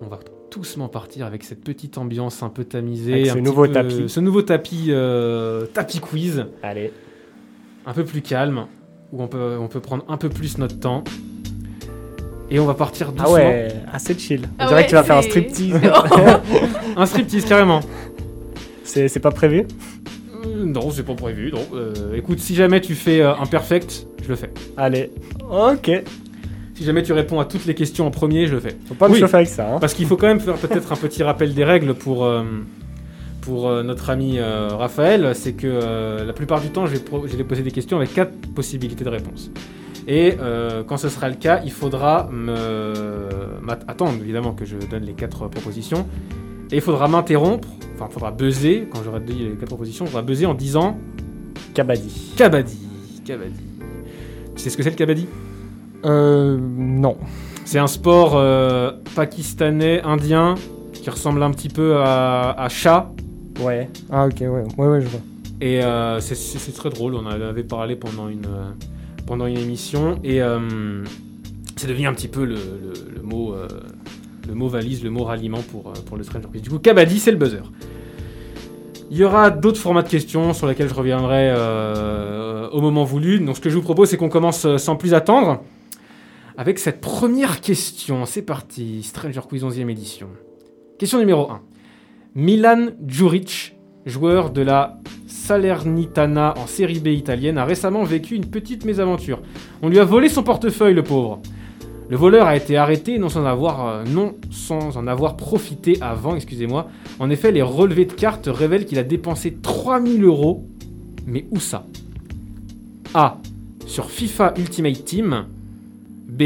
On va doucement partir avec cette petite ambiance un peu tamisée, Avec un ce petit nouveau peu- tapis. ce nouveau tapis, euh, tapis quiz. Allez, un peu plus calme, où on peut, on peut prendre un peu plus notre temps. Et on va partir doucement. ah ouais, assez chill. On Ah dirait ouais, que tu vas faire un striptease. Un striptease, carrément. c'est c'est pas prévu Euh, non, c'est pas prévu. Non. Euh, écoute, si jamais tu fais euh, un perfect, je le fais. Allez, ok. Si jamais tu réponds à toutes les questions en premier, je le fais. Faut pas me Oui. chauffer avec ça. Hein. Parce qu'il faut quand même faire peut-être un petit rappel des règles pour, euh, pour euh, notre ami euh, Raphaël. C'est que euh, la plupart du temps, je vais, pro- je vais poser des questions avec quatre possibilités de réponse. Et euh, quand ce sera le cas, il faudra me attendre évidemment que je donne les quatre propositions. Et il faudra m'interrompre enfin, faudra buzzer, quand j'aurai dit les quatre propositions, faudra buzzer en disant Kabaddi. Kabaddi. Kabaddi. Tu sais ce que c'est le Kabaddi? Euh, non. C'est un sport euh, pakistanais, indien, qui ressemble un petit peu à, à chat. Ouais. Ah, ok, ouais, ouais, ouais, je vois. Et euh, c'est- très drôle, on en avait parlé pendant une, pendant une émission. Et euh, c'est devenu un petit peu le, mot, euh, le mot valise, le mot ralliement pour, euh, pour le Stranger Quiz. Du coup, Kabaddi, c'est le buzzer. Il y aura d'autres formats de questions sur lesquels je reviendrai euh, au moment voulu. Donc, ce que je vous propose, c'est qu'on commence euh, sans plus attendre avec cette première question. C'est parti, Stranger Quiz 11e édition. Question numéro 1. Milan Djuric, joueur de la Salernitana en série B italienne, a récemment vécu une petite mésaventure. On lui a volé son portefeuille, le pauvre. Le voleur a été arrêté non sans, euh, en avoir profité avant, excusez-moi. En effet, les relevés de cartes révèlent qu'il a dépensé 3000 euros. Mais où ça? A. Sur FIFA Ultimate Team. B.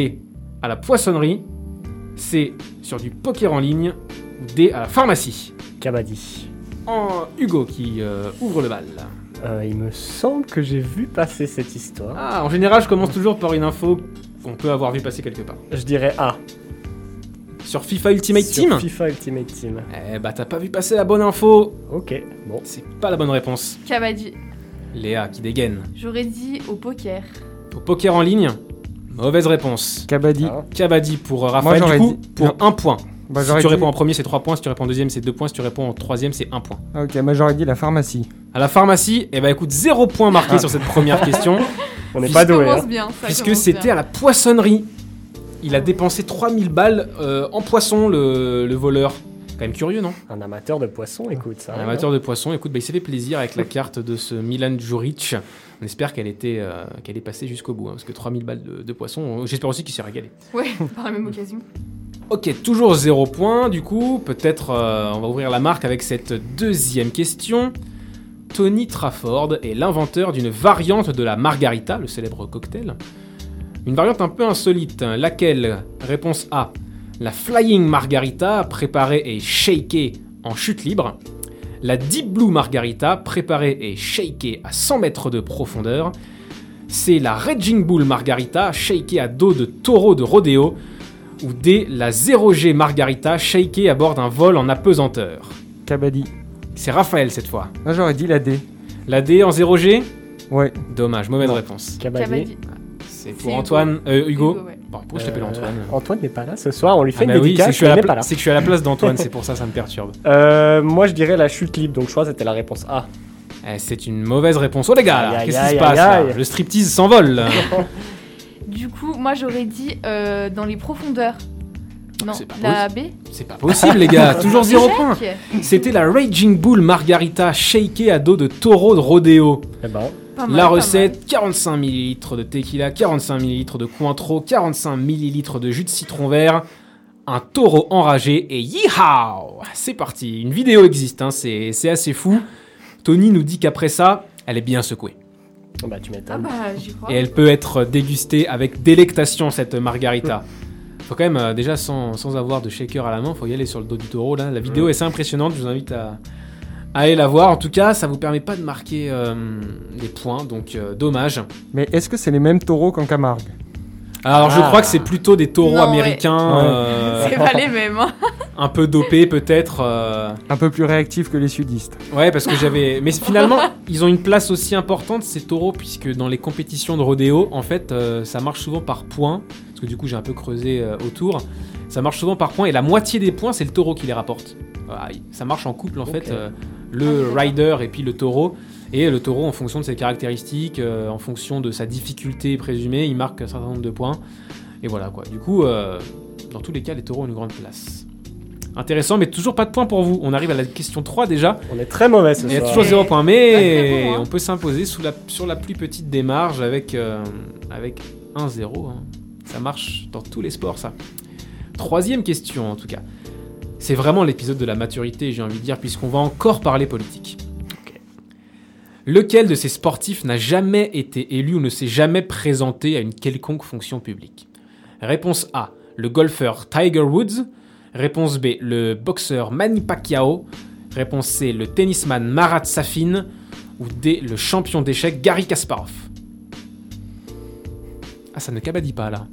À la poissonnerie. C. Sur du poker en ligne. D. À la pharmacie. Kabaddi. En Hugo qui euh, ouvre le bal. Euh, il me semble que j'ai vu passer cette histoire. Ah, en général, je commence toujours par une info qu'on peut avoir vu passer quelque part. Je dirais A. Sur FIFA Ultimate Sur Team FIFA Ultimate Team. Eh bah, t'as pas vu passer la bonne info. Ok, bon. C'est pas la bonne réponse. Kabaddi. Léa qui dégaine. J'aurais dit au poker. Au poker en ligne Mauvaise réponse. Kabaddi. Ah. Kabaddi pour euh, Raphaël. j'aurais du coup, dit- pour non. un point. Bah, si tu dit- réponds en premier, c'est 3 points. Si tu réponds en deuxième, c'est 2 points. Si tu réponds en troisième, c'est 1 point. Ok, bah, j'aurais dit la pharmacie. À la pharmacie, eh bah écoute, 0 point marqué Ah. sur cette première question. On n'est pas doué. hein. bien. puisque c'était à la poissonnerie. Il a dépensé 3000 balles euh, en poisson, le, le voleur. Quand même curieux, non? Un amateur de poisson, écoute ça. Un amateur de poisson, écoute, bah, il s'est fait plaisir avec la carte de ce Milan Djuric. On espère qu'elle était, euh, qu'elle est passée jusqu'au bout, hein, parce que 3000 balles de, de poisson, euh, j'espère aussi qu'il s'est régalé. Ouais, par la même occasion. Ok, toujours 0 point, du coup, peut-être euh, on va ouvrir la marque avec cette deuxième question. Tony Trafford est l'inventeur d'une variante de la margarita, le célèbre cocktail. Une variante un peu insolite, hein, laquelle? Réponse A. La Flying Margarita, préparée et shakée en chute libre. La Deep Blue Margarita, préparée et shakée à 100 mètres de profondeur. C'est la Raging Bull Margarita, shakée à dos de taureau de rodéo. Ou D. La 0G Margarita, shakée à bord d'un vol en apesanteur. Kabaddi. C'est Raphaël cette fois. J'aurais dit la D. La D en 0G Ouais. Dommage, mauvaise Non. réponse. Kabaddi. C'est pour Antoine. euh, Hugo. ouais. Bon, pourquoi je t'appelle Euh, Antoine Antoine n'est pas là ce soir, on lui fait Ah une bah oui, c'est que, dédicace, je suis à la il n'est pla- pas là. c'est que je suis à la place d'Antoine, c'est pour ça ça me perturbe. Euh, moi je dirais la chute libre, donc je crois que c'était la réponse A. Eh, c'est une mauvaise réponse. Oh les gars, là, Aïe, qu'est-ce qui se passe aïe, là aïe. Le striptease s'envole. Du coup, moi j'aurais dit euh, dans les profondeurs. Non, C'est pas la B. C'est pas possible les gars, toujours 0 points. Échec. C'était la Raging Bull Margarita shakée à dos de taureau de rodéo. Eh ben, Pas mal, La recette 45 ml de tequila, 45 ml de Cointreau, 45 ml de jus de citron vert, un taureau enragé et yeehaw C'est parti, une vidéo existe, hein, c'est c'est assez fou. Tony nous dit qu'après ça, elle est bien secouée. Bah tu mal. Ah m'étonnes. bah j'y crois. Et elle peut être dégustée avec délectation, cette margarita. Faut quand même, euh, déjà sans, sans avoir de shaker à la main, faut y aller sur le dos du taureau. Là. La vidéo est assez impressionnante, je vous invite à, à aller la voir. En tout cas, ça vous permet pas de marquer euh, des points, donc euh, dommage. Mais est-ce que c'est les mêmes taureaux qu'en Camargue? Alors je Ah. crois que c'est plutôt des taureaux Non, américains, Ouais. euh, C'est pas les mêmes. hein. un peu dopés peut-être. euh. Un peu plus réactifs que les sudistes. Ouais, parce que j'avais. Mais finalement, ils ont une place aussi importante ces taureaux, puisque dans les compétitions de rodéo, en fait, euh, ça marche souvent par points. Parce que du coup, j'ai un peu creusé euh, autour. Ça marche souvent par points, et la moitié des points, c'est le taureau qui les rapporte. Voilà, ça marche en couple en fait, euh, le rider et puis le taureau. Et le taureau, en fonction de ses caractéristiques, euh, en fonction de sa difficulté présumée, il marque un certain nombre de points. Et voilà quoi. Du coup, euh, dans tous les cas, les taureaux ont une grande place. Intéressant, mais toujours pas de points pour vous. On arrive à la question 3 déjà. On est très mauvais ce Il y a toujours 0 points, mais bon, hein. on peut s'imposer la, sur la plus petite des marges avec, euh, avec 1-0. hein. Ça marche dans tous les sports, ça. Troisième question, en tout cas. C'est vraiment l'épisode de la maturité, j'ai envie de dire, puisqu'on va encore parler politique. Lequel de ces sportifs n'a jamais été élu ou ne s'est jamais présenté à une quelconque fonction publique? Réponse A, le golfeur Tiger Woods. Réponse B, le boxeur Manny Pacquiao. Réponse C, le tennisman Marat Safin. Ou D, le champion d'échecs Gary Kasparov. Ah, ça ne cabadit pas là.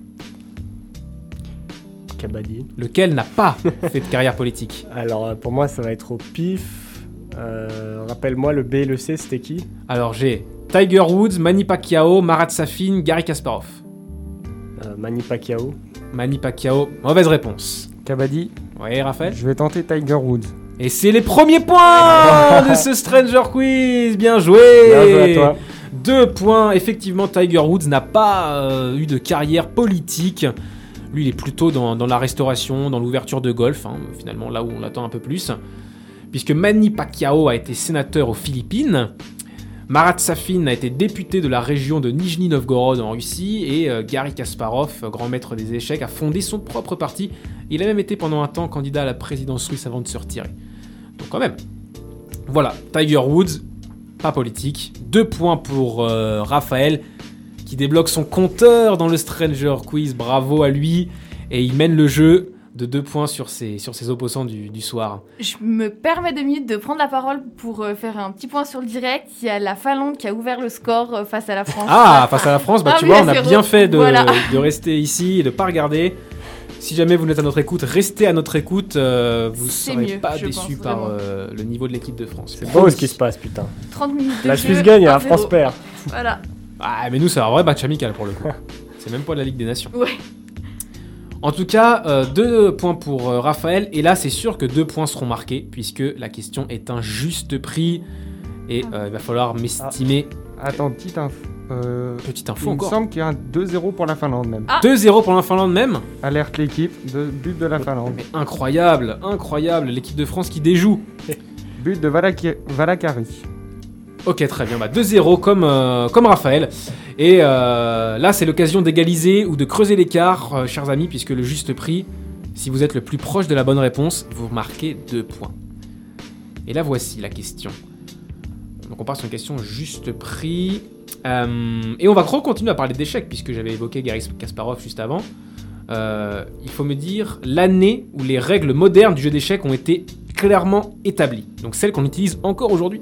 Kabaddi. Lequel n'a pas fait de carrière politique? Alors pour moi, ça va être au pif. Euh, Rappelle-moi, le B et le C, c'était qui Alors j'ai Tiger Woods, Manny Pacquiao, Marat Safin, Gary Kasparov. Euh, Manny Pacquiao. Manny Pacquiao, mauvaise réponse. Kabaddi, Oui, Raphaël je vais tenter Tiger Woods. Et c'est les premiers points de ce Stranger Quiz Bien joué Bien joué à toi. Deux points. Effectivement, Tiger Woods n'a pas euh, eu de carrière politique. Lui, il est plutôt dans, dans la restauration, dans l'ouverture de golf, hein, finalement là où on l'attend un peu plus. Puisque Manny Pacquiao a été sénateur aux Philippines. Marat Safin a été député de la région de Nijni Novgorod en Russie. Et euh, Gary Kasparov, euh, grand maître des échecs, a fondé son propre parti. Il a même été pendant un temps candidat à la présidence russe avant de se retirer. Donc quand même. Voilà, Tiger Woods, pas politique. Deux points pour euh, Raphaël, qui débloque son compteur dans le Stranger Quiz. Bravo à lui. Et il mène le jeu de deux points sur ses, sur ses opposants du, du soir. Je me permets deux minutes de prendre la parole pour euh, faire un petit point sur le direct. Il y a la Finlande qui a ouvert le score euh, face à la France. Ah, face à la France, bah, Ah tu oui, vois, on a bien fait de, Voilà. de rester ici et de pas regarder. Si jamais vous n'êtes à notre écoute, restez à notre écoute. euh, vous ne serez mieux, pas déçus par euh, le niveau de l'équipe de France. C'est beau ce qui se passe, putain. 30 minutes de La Suisse gagne et la 1-0. France perd. Voilà. Ah, mais nous, c'est un vrai match amical pour le coup. c'est même pas la Ligue des Nations. Ouais. En tout cas, euh, deux points pour euh, Raphaël. Et là, c'est sûr que deux points seront marqués, puisque la question est un juste prix. Et euh, il va falloir m'estimer. Attends, petite info. Euh, Petite il info me encore. semble qu'il y a un 2-0 pour la Finlande même. Ah. 2-0 pour la Finlande même. Alerte l'équipe, de, but de la Finlande. Mais incroyable, incroyable. L'équipe de France qui déjoue. But de Valaki- Valakari. Ok, très bien. Bah, 2-0 comme, euh, comme Raphaël. Et euh, là, c'est l'occasion d'égaliser ou de creuser l'écart, euh, chers amis, puisque le juste prix, si vous êtes le plus proche de la bonne réponse, vous marquez 2 points. Et là, voici la question. Donc, on part sur une question juste prix. Et on va continuer à parler d'échecs, puisque j'avais évoqué Gary Kasparov juste avant. Il faut me dire l'année où les règles modernes du jeu d'échecs ont été clairement établies. Donc, celles qu'on utilise encore aujourd'hui.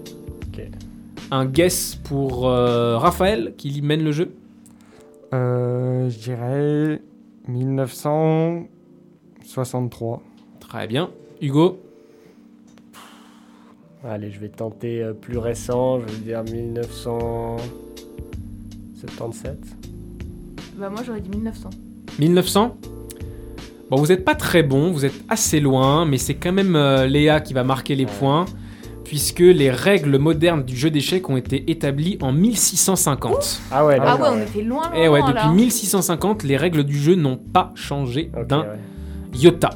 Un guess pour euh, Raphaël qui mène le jeu Euh, je dirais 1963. Très bien. Hugo Allez, je vais tenter euh, plus récent. Je vais dire 1977. Bah, moi, j'aurais dit 1900. 1900 Bon, vous n'êtes pas très bon, vous êtes assez loin, mais c'est quand même euh, Léa qui va marquer les Ouais. points, puisque les règles modernes du jeu d'échecs ont été établies en 1650. Ah ouais, Ah ouais, on était loin, loin, Et Eh ouais, depuis là. 1650, les règles du jeu n'ont pas changé d'un ouais. iota.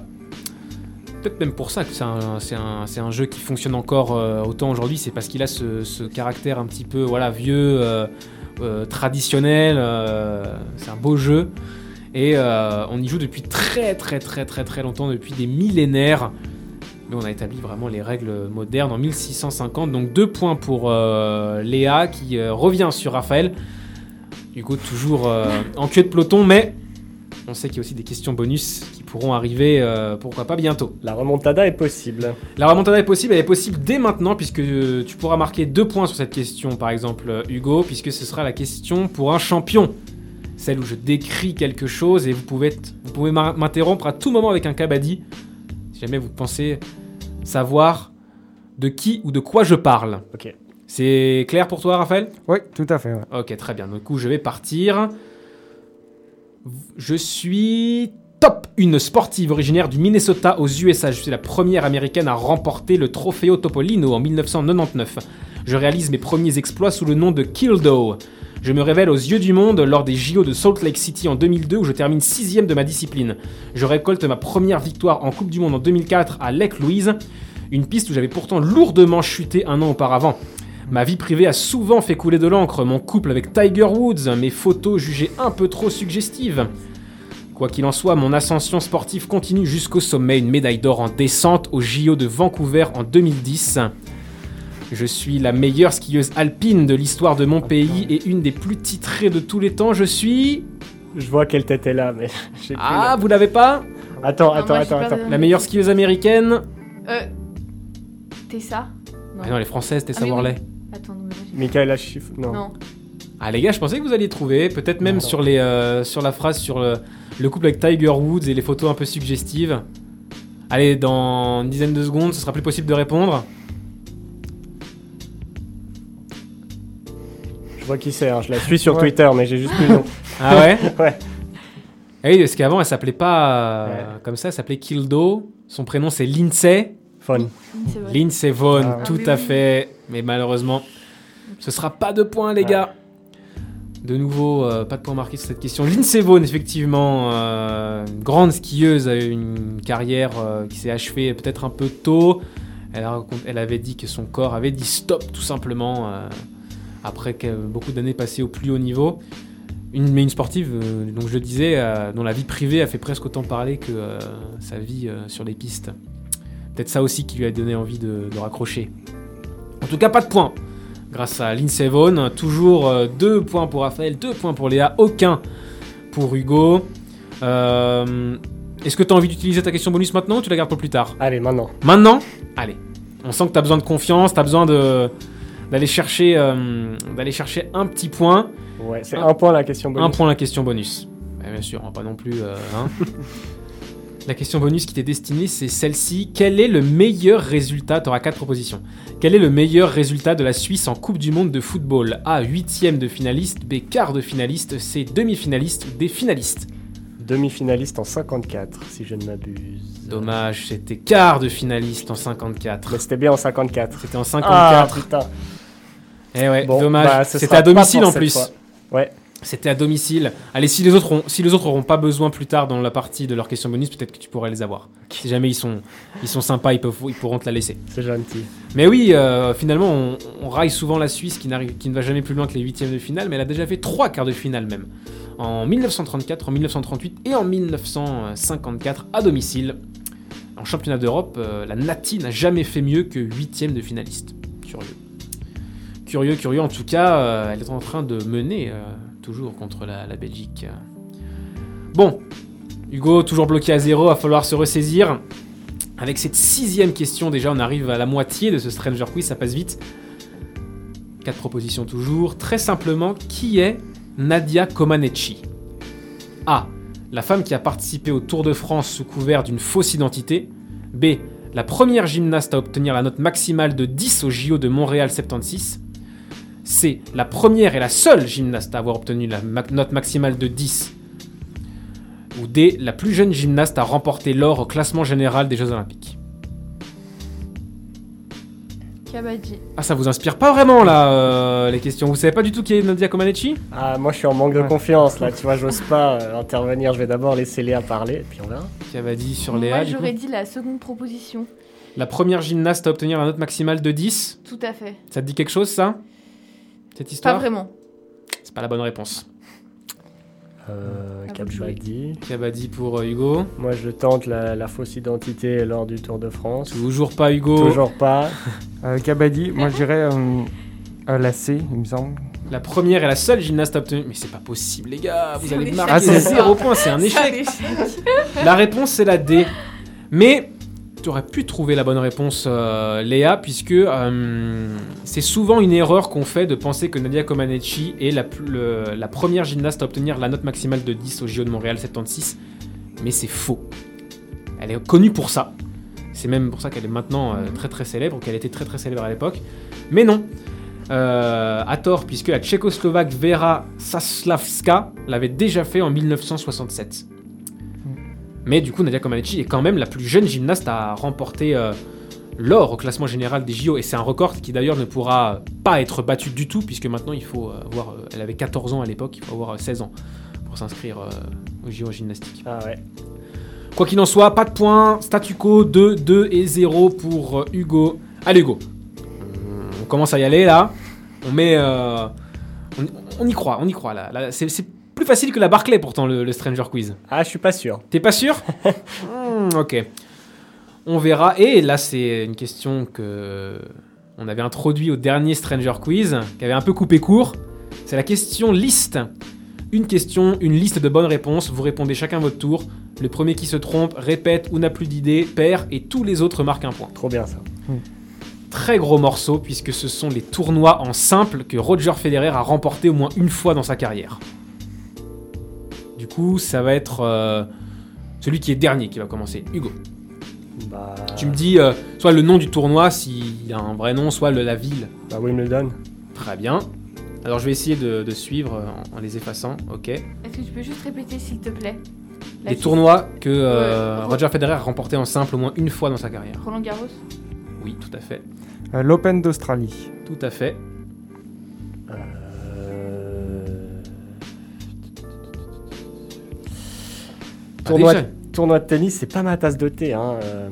Peut-être même pour ça que c'est un, c'est un- c'est un jeu qui fonctionne encore euh, autant aujourd'hui, c'est parce qu'il a ce, ce caractère un petit peu voilà, vieux, euh, euh, traditionnel, euh, c'est un beau jeu. Et euh, on y joue depuis très très très très très longtemps, depuis des millénaires. Mais on a établi vraiment les règles modernes en 1650. Donc deux points pour euh, Léa qui euh, revient sur Raphaël. Hugo toujours euh, en queue de peloton, mais on sait qu'il y a aussi des questions bonus qui pourront arriver, pourquoi pas bientôt. La remontada est possible. La remontada est possible, elle est possible dès maintenant, puisque tu pourras marquer deux points sur cette question, par exemple, Hugo, puisque ce sera la question pour un champion. Celle où je décris quelque chose et vous pouvez, vous pouvez m'in- m'interrompre à tout moment avec un cabadi, si jamais vous pensez savoir de qui ou de quoi je parle. Ok. C'est clair pour toi, Raphaël? Oui, tout à fait. ouais. Ok, très bien. Du coup, je vais partir. Je suis top, une sportive originaire du Minnesota aux USA. Je suis la première américaine à remporter le Trofeo Topolino en 1999. Je réalise mes premiers exploits sous le nom de Kildo. Je me révèle aux yeux du monde lors des JO de Salt Lake City en 2002 où je termine sixième de ma discipline. Je récolte ma première victoire en Coupe du Monde en 2004 à Lake Louise, une piste où j'avais pourtant lourdement chuté un an auparavant. Ma vie privée a souvent fait couler de l'encre, mon couple avec Tiger Woods, mes photos jugées un peu trop suggestives. Quoi qu'il en soit, mon ascension sportive continue jusqu'au sommet, une médaille d'or en descente au JO de Vancouver en 2010. Je suis la meilleure skieuse alpine de l'histoire de mon pays et une des plus titrées de tous les temps. Je suis... Je vois quelle tête est là, mais plus Ah, vous l'avez pas Attends, attends, moi, attends, attends. de- La meilleure skieuse américaine Euh, Tessa Non. Ah non, les françaises, Tessa Ah oui, oui. Worley. Attends, non, Michaela Schiff. Non. Non. Ah les gars, je pensais que vous alliez trouver, peut-être même Non. sur, les, euh, sur la phrase sur le, le couple avec Tiger Woods et les photos un peu suggestives. Allez, dans une dizaine de secondes, ce sera plus possible de répondre. Vois qui c'est, hein, je la suis sur Ouais. Twitter, mais j'ai juste plus le nom. Ah ouais Ouais. Ah oui, parce qu'avant, elle s'appelait pas euh, Ouais. comme ça, elle s'appelait Kildo. Son prénom, c'est Lindsay. Vrai. Lindsay Vaughn, Ah tout Ah à oui. fait. Mais malheureusement, ce sera pas de points, les Ouais. gars. De nouveau, euh, pas de points marqués sur cette question. Lindsay Vaughn, effectivement, euh, une grande skieuse, a eu une carrière euh, qui s'est achevée peut-être un peu tôt. Elle, a racont- elle avait dit que son corps avait dit stop, tout simplement, euh, après beaucoup d'années passées au plus haut niveau. Une, mais une sportive, euh, donc je le disais, euh, dont la vie privée a fait presque autant parler que euh, sa vie euh, sur les pistes. Peut-être ça aussi qui lui a donné envie de, de raccrocher. En tout cas, pas de points. Grâce à Lindsay Vaughn, toujours 2 points pour Raphaël, 2 points pour Léa, aucun pour Hugo. Est-ce que tu as envie d'utiliser ta question bonus maintenant ou tu la gardes pour plus tard? Allez, maintenant. Maintenant? Allez. On sent que tu as besoin de confiance, tu as besoin de d'aller chercher, euh, d'aller chercher un petit point. Ouais, c'est Un- un point la question bonus. Un point la question bonus. Ouais, bien sûr, pas non plus. euh, hein. la question bonus qui t'est destinée, c'est celle-ci. Quel est le meilleur résultat? Tu auras quatre propositions. Quel est le meilleur résultat de la Suisse en Coupe du Monde de football? A. Huitième de finaliste. B. Quart de finaliste. C. Demi-finaliste. Ou D. Finaliste. Demi-finaliste en 54, si je ne m'abuse. Dommage, c'était quart de finaliste en 54. Mais c'était bien en 54. C'était en Ah 54. putain. Eh ouais, Bon, dommage. bah, c'était à domicile en plus. fois. Ouais. C'était à domicile. Allez, si les autres ont, si les autres auront pas besoin plus tard dans la partie de leur question bonus, peut-être que tu pourrais les avoir. Si jamais ils sont, ils sont sympas, ils, peuvent, ils pourront te la laisser. C'est gentil. Mais oui, euh, finalement, on, on raille souvent la Suisse qui, n'arrive, qui ne va jamais plus loin que les huitièmes de finale, mais elle a déjà fait trois quarts de finale même. En 1934, en 1938 et en 1954 à domicile. En championnat d'Europe, euh, la Nati n'a jamais fait mieux que huitième de finaliste. Curieux. Curieux, curieux. En tout cas, euh, elle est en train de mener euh, toujours contre la, Belgique. Bon, Hugo, toujours bloqué à zéro, va falloir se ressaisir. Avec cette sixième question, déjà, on arrive à la moitié de ce Stranger Quiz, ça passe vite. Quatre propositions toujours. Très simplement, qui est Nadia Comaneci? A. La femme qui a participé au Tour de France sous couvert d'une fausse identité. B. La première gymnaste à obtenir la note maximale de 10 au JO de Montréal 76. C. La première et la seule gymnaste à avoir obtenu la ma- note maximale de 10. Ou D. La plus jeune gymnaste à remporter l'or au classement général des Jeux Olympiques. Kabadji. Ah, ça vous inspire pas vraiment là, euh, les questions? Vous savez pas du tout qui est Nadia Comaneci? Ah, moi je suis en manque de Ouais. confiance là, tu vois, j'ose pas euh, intervenir. Je vais d'abord laisser Léa parler, et puis on verra. Dit sur Léa Moi, j'aurais dit la seconde proposition. La première gymnaste à obtenir la note maximale de 10. Tout à fait. Ça te dit quelque chose ça? Cette Pas vraiment. C'est pas la bonne réponse. Euh, pour euh, Hugo Moi je tente la, la fausse identité lors du Tour de France. Toujours pas Hugo. Toujours pas. Euh, Kabaddi, moi je dirais euh, euh, la C, il me semble. La première et la seule gymnaste à obtenir. Mais c'est pas possible, les gars. Vous Ah, c'est- zéro point. C'est un échec. La réponse c'est la D. Mais tu aurais pu trouver la bonne réponse, euh, Léa, puisque euh, c'est souvent une erreur qu'on fait de penser que Nadia Comaneci est la, première gymnaste à obtenir la note maximale de 10 au JO de Montréal 76. Mais c'est faux. Elle est connue pour ça. C'est même pour ça qu'elle est maintenant euh, très très célèbre, qu'elle était très très célèbre à l'époque. Mais non. À tort, puisque la tchécoslovaque Vera Saslavska l'avait déjà fait en 1967. Mais du coup, Nadia Comaneci est quand même la plus jeune gymnaste à remporter euh, l'or au classement général des JO. Et c'est un record qui d'ailleurs ne pourra pas être battu du tout, puisque maintenant il faut euh, avoir. euh, elle avait 14 ans à l'époque, il faut avoir euh, 16 ans pour s'inscrire aux JO en gymnastique. Ah ouais. Quoi qu'il en soit, pas de points, statu quo 2, 2 et 0 pour Hugo. Allez Hugo, on commence à y aller là. On met. euh, on, on y croit, on y croit là. C'est plus facile que la Barclay pourtant le, le Stranger Quiz. Ah, je suis pas sûr. T'es pas sûr Hmm, Ok. On verra. Et là, c'est une question que on avait introduit au dernier Stranger Quiz, qui avait un peu coupé court. C'est la question liste. Une question, une liste de bonnes réponses. Vous répondez chacun votre tour. Le premier qui se trompe répète ou n'a plus d'idée perd et tous les autres marquent un point. Trop bien ça. très gros morceau puisque ce sont les tournois en simple que Roger Federer a remporté au moins une fois dans sa carrière. Du coup, ça va être euh, celui qui est dernier qui va commencer. Hugo, Bah, tu me dis euh, soit le nom du tournoi s'il a un vrai nom, soit le- la ville. bah Wimbledon. Très bien. Alors je vais essayer de, de suivre euh, en, en les effaçant. Ok. Est-ce que tu peux juste répéter, s'il te plaît La Les tournois que euh, Ouais. Roger Federer a remporté en simple au moins une fois dans sa carrière. Roland Garros Oui, tout à fait. Euh, L'Open d'Australie. Tout à fait. Tournoi, déjà. tournoi de tennis, c'est pas ma tasse de thé. Hein. euh.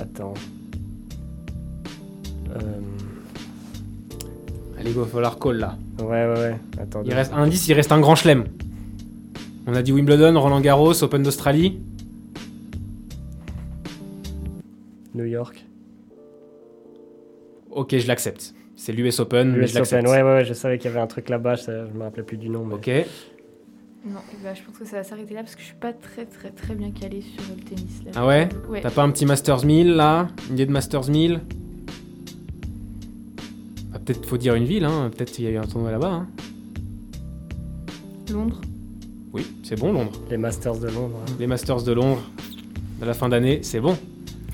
Attends. Euh, Allez, il va falloir call là. Ouais, ouais, ouais. Attends. Il reste un indice, il reste un grand chelem. On a dit Wimbledon, Roland Garros, Open d'Australie. New York. Ok, je l'accepte. C'est l'US Open, mais US je l'accepte. Open. Ouais, ouais, ouais, je savais qu'il y avait un truc là-bas. Je, je me rappelais plus du nom. Mais... Ok. Non, ben, je pense que ça va s'arrêter là parce que je suis pas très très très bien calée sur le tennis. Là. Ah ouais Ouais. T'as pas un petit Masters 1000 là Une idée de Masters 1000 Ah, Peut-être faut dire une ville, hein. peut-être qu'il y a eu un tournoi là-bas. hein. Londres Oui, c'est bon Londres. Les Masters de Londres. hein. Les Masters de Londres de la fin d'année, c'est bon.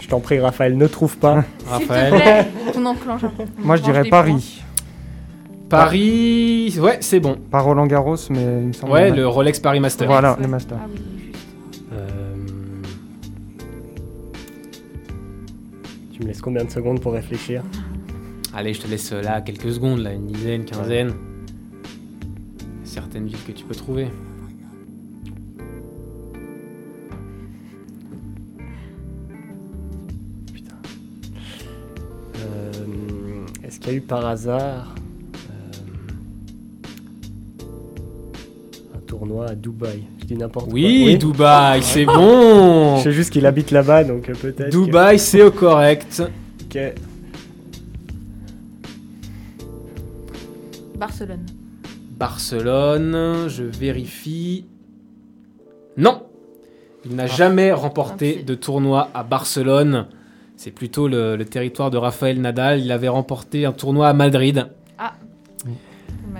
Je t'en prie, Raphaël, ne trouve pas. Raphaël. S'il te plaît, on enclenche. On Moi, je dirais Paris. Paris, ouais, c'est bon. Pas Roland Garros, mais il me semble. Ouais, le Rolex Paris Master. Voilà. Ah oui, juste. Euh, Tu me laisses combien de secondes pour réfléchir? Allez, je te laisse euh, là quelques secondes, là, une dizaine, quinzaine. Certaines villes que tu peux trouver. Putain. Euh, Est-ce qu'il y a eu par hasard tournoi à Dubaï Je dis n'importe Oui, quoi. Dubaï, c'est bon. Je sais juste qu'il habite là-bas, donc euh, peut-être. que- Dubaï, c'est au correct. Ok. Barcelone. Barcelone, je vérifie. Non Il n'a jamais remporté Ah, de tournoi à Barcelone. C'est plutôt le, le territoire de Rafael Nadal. Il avait remporté un tournoi à Madrid.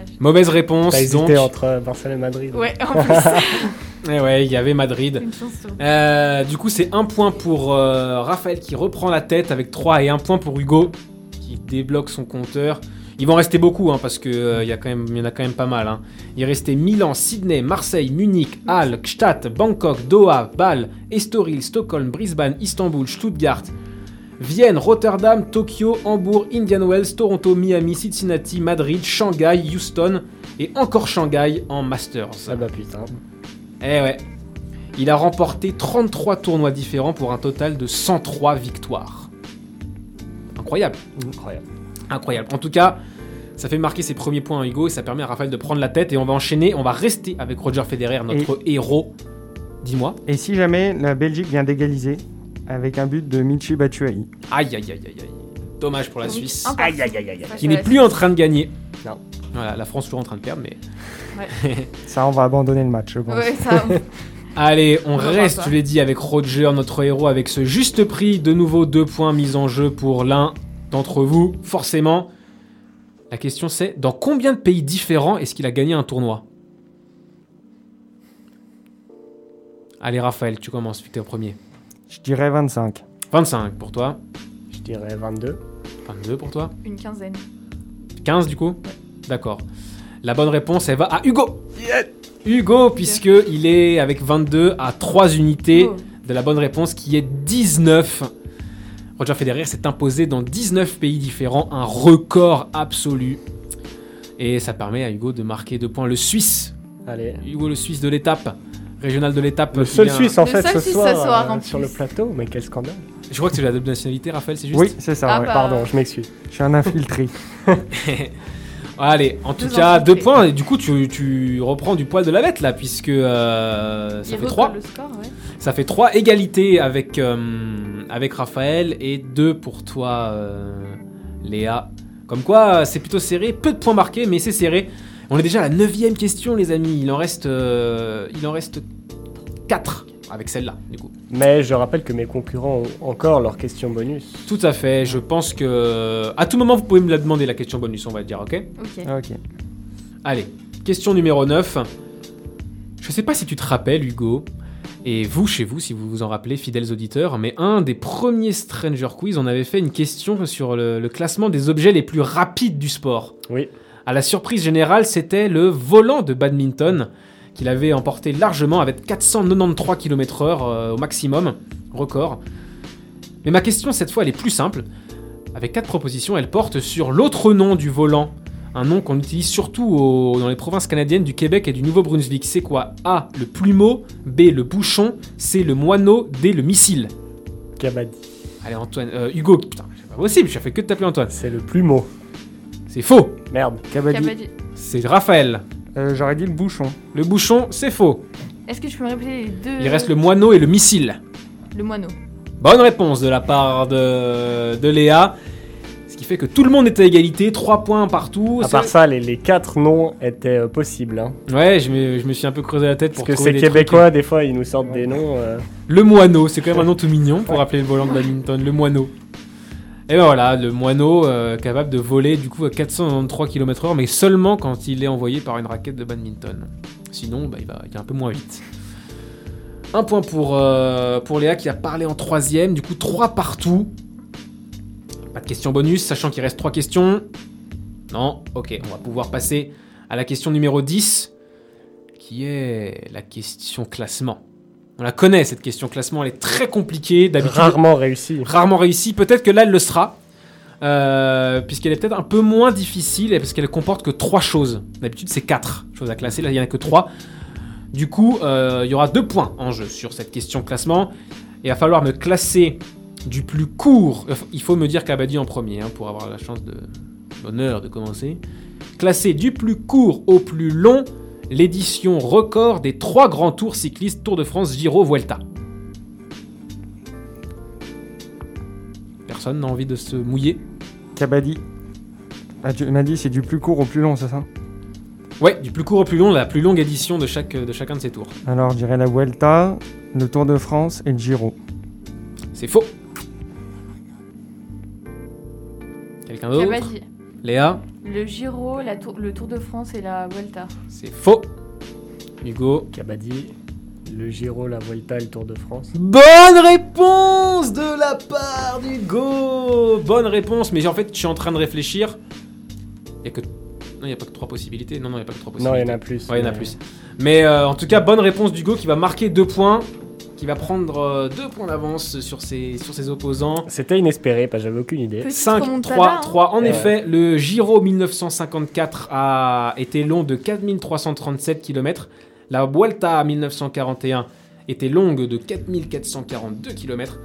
Dommage. Mauvaise réponse. T'as donc. hésité entre euh, Barcelone et Madrid. Ouais, en plus, Eh ouais, il y avait Madrid. une chance sur deux. Euh, du coup, c'est un point pour euh, Raphaël qui reprend la tête avec 3 et un point pour Hugo qui débloque son compteur. Il va en rester beaucoup hein, parce que euh, il y, a quand même- il y en a quand même pas mal. hein. Il restait Milan, Sydney, Marseille, Munich, Halle, Gstaad, Bangkok, Doha, Bâle, Estoril, Stockholm, Brisbane, Istanbul, Stuttgart, Vienne, Rotterdam, Tokyo, Hambourg, Indian Wells, Toronto, Miami, Cincinnati, Madrid, Shanghai, Houston et encore Shanghai en Masters. Ah bah putain. Eh ouais. Il a remporté 33 tournois différents pour un total de 103 victoires. Incroyable, Incroyable. incroyable. En tout cas, ça fait marquer ses premiers points à Hugo et ça permet à Raphaël de prendre la tête et on va enchaîner, on va rester avec Roger Federer, notre héros. Dis-moi. Et si jamais la Belgique vient d'égaliser avec un but de Michi Batshuayi Aïe aïe aïe aïe aïe. Dommage pour la Oui, Suisse. Aïe aïe aïe aïe. Qui n'est plus en train de gagner. Non. Voilà, la France toujours en train de perdre, mais. Ça, on va abandonner le match, je pense. Ouais, ça. Allez, on reste, je l'ai dit, avec Roger, notre héros, avec ce juste prix. De nouveau, deux points mis en jeu pour l'un d'entre vous, forcément. La question c'est, dans combien de pays différents est-ce qu'il a gagné un tournoi? Allez, Raphaël, tu commences, vu que t'es au premier. Je dirais 25. 25 pour toi, Je dirais 22. 22 pour toi, Une quinzaine. 15 du coup D'accord. La bonne réponse, elle va à Hugo Hugo, puisque il est avec 22 à 3 unités Oh. de la bonne réponse qui est 19. Roger Federer s'est imposé dans 19 pays différents, un record absolu. Et ça permet à Hugo de marquer deux points. Le Suisse, Allez. Hugo le Suisse de l'étape, régional de l'étape. Le qui seul vient- Suisse en Le fait seul ce Suisse soir, ce soir, euh, sur le plateau, mais quel scandale. Je crois que c'est la double nationalité, Raphaël, c'est juste Oui, c'est ça. Ah ouais. bah. Pardon, je m'excuse. Je suis un infiltré. Allez, en tout Deux cas, deux points. Et du coup, tu, tu reprends du poil de la bête là, puisque euh, ça Il fait recolle 3. le score, ouais. Ça fait 3 égalités avec, euh, avec Raphaël et 2 pour toi, euh, Léa. Comme quoi, c'est plutôt serré. Peu de points marqués, mais c'est serré. On est déjà à la neuvième question, les amis. Il en reste, euh, il en reste 4. avec celle-là, du coup. Mais je rappelle que mes concurrents ont encore leur question bonus. Tout à fait, je pense que... À tout moment, vous pouvez me la demander, la question bonus, on va dire, ok? Ok. Ok. Allez, question numéro 9. Je sais pas si tu te rappelles, Hugo, et vous, chez vous, si vous vous en rappelez, fidèles auditeurs, mais un des premiers Stranger Quiz, on avait fait une question sur le, le classement des objets les plus rapides du sport. Oui. À la surprise générale, c'était le volant de badminton qu'il avait emporté largement avec 493 km/h euh, au maximum, record. Mais ma question cette fois, elle est plus simple. Avec quatre propositions, elle porte sur l'autre nom du volant. Un nom qu'on utilise surtout au- dans les provinces canadiennes du Québec et du Nouveau-Brunswick. C'est quoi? A. Le plumeau. B. Le bouchon. C. Le moineau. D. Le missile. Kabaddi. Allez, Antoine. euh, Hugo, putain, c'est pas possible, j'ai fait que de t'appeler Antoine. C'est le plumeau. C'est faux. Merde. Kabaddi. C'est Raphaël. Euh, J'aurais dit le bouchon. Le bouchon, c'est faux. Est-ce que tu peux me répéter les deux Il reste le moineau et le missile. Le moineau. Bonne réponse de la part de, de Léa. Ce qui fait que tout le monde est à égalité, 3 points partout. À C'est- part ça, les, les quatre noms étaient euh, possibles. hein. Ouais, je me, je me suis un peu creusé la tête Parce pour que trouver ces des trucs. Québécois, des fois, ils nous sortent des noms. euh, Le moineau, c'est quand même un nom tout mignon pour appeler le volant de badminton, le moineau. Et ben voilà, le moineau euh, capable de voler du coup à 493 km/h, mais seulement quand il est envoyé par une raquette de badminton. Sinon, bah, il va il va un peu moins vite. Un point pour, euh, pour Léa qui a parlé en troisième, du coup 3 partout. Pas de question bonus, sachant qu'il reste 3 questions. Non, ok, on va pouvoir passer à la question numéro 10, qui est la question classement. On la connaît cette question classement, elle est très compliquée, d'habitude rarement réussis. rarement réussie. Peut-être que là, elle le sera. euh, puisqu'elle est peut-être un peu moins difficile, et parce qu'elle comporte que trois choses. D'habitude, c'est quatre choses à classer. Là, il n'y en a que trois. Du coup, euh, il y aura deux points en jeu sur cette question classement. Et il va falloir me classer du plus court. Il faut me dire Kabaddi en premier hein, pour avoir la chance de l'honneur de commencer. Classer du plus court au plus long l'édition record des trois grands tours cyclistes Tour de France, Giro, Vuelta. Personne n'a envie de se mouiller Kabaddi. Ah, tu m'as dit c'est du plus court au plus long, c'est ça? Ouais, du plus court au plus long, la plus longue édition de, chaque, de chacun de ces tours. Alors, je dirais la Vuelta, le Tour de France et le Giro. C'est faux. Quelqu'un d'autre? Léa Le Giro, la tour- le Tour de France et la Vuelta. C'est faux. Hugo Kabaddi, le Giro, la Vuelta et le Tour de France. Bonne réponse de la part d'Hugo Bonne réponse, mais en fait, je suis en train de réfléchir. Il y a que... Non, il n'y a pas que trois possibilités. Non, non, il n'y a pas que trois Non, possibilités. il y en a plus. Ouais, il y en a mais- plus. Mais euh, en tout cas, bonne réponse d'Hugo qui va marquer deux points, qui va prendre euh, deux points d'avance sur ses, sur ses opposants. C'était inespéré, parce que j'avais aucune idée. Petite 5, remontada, 3, hein. 3. En Ouais. effet, le Giro 1954 a été long de 4337 km. La Vuelta 1941 était longue de 4442 km.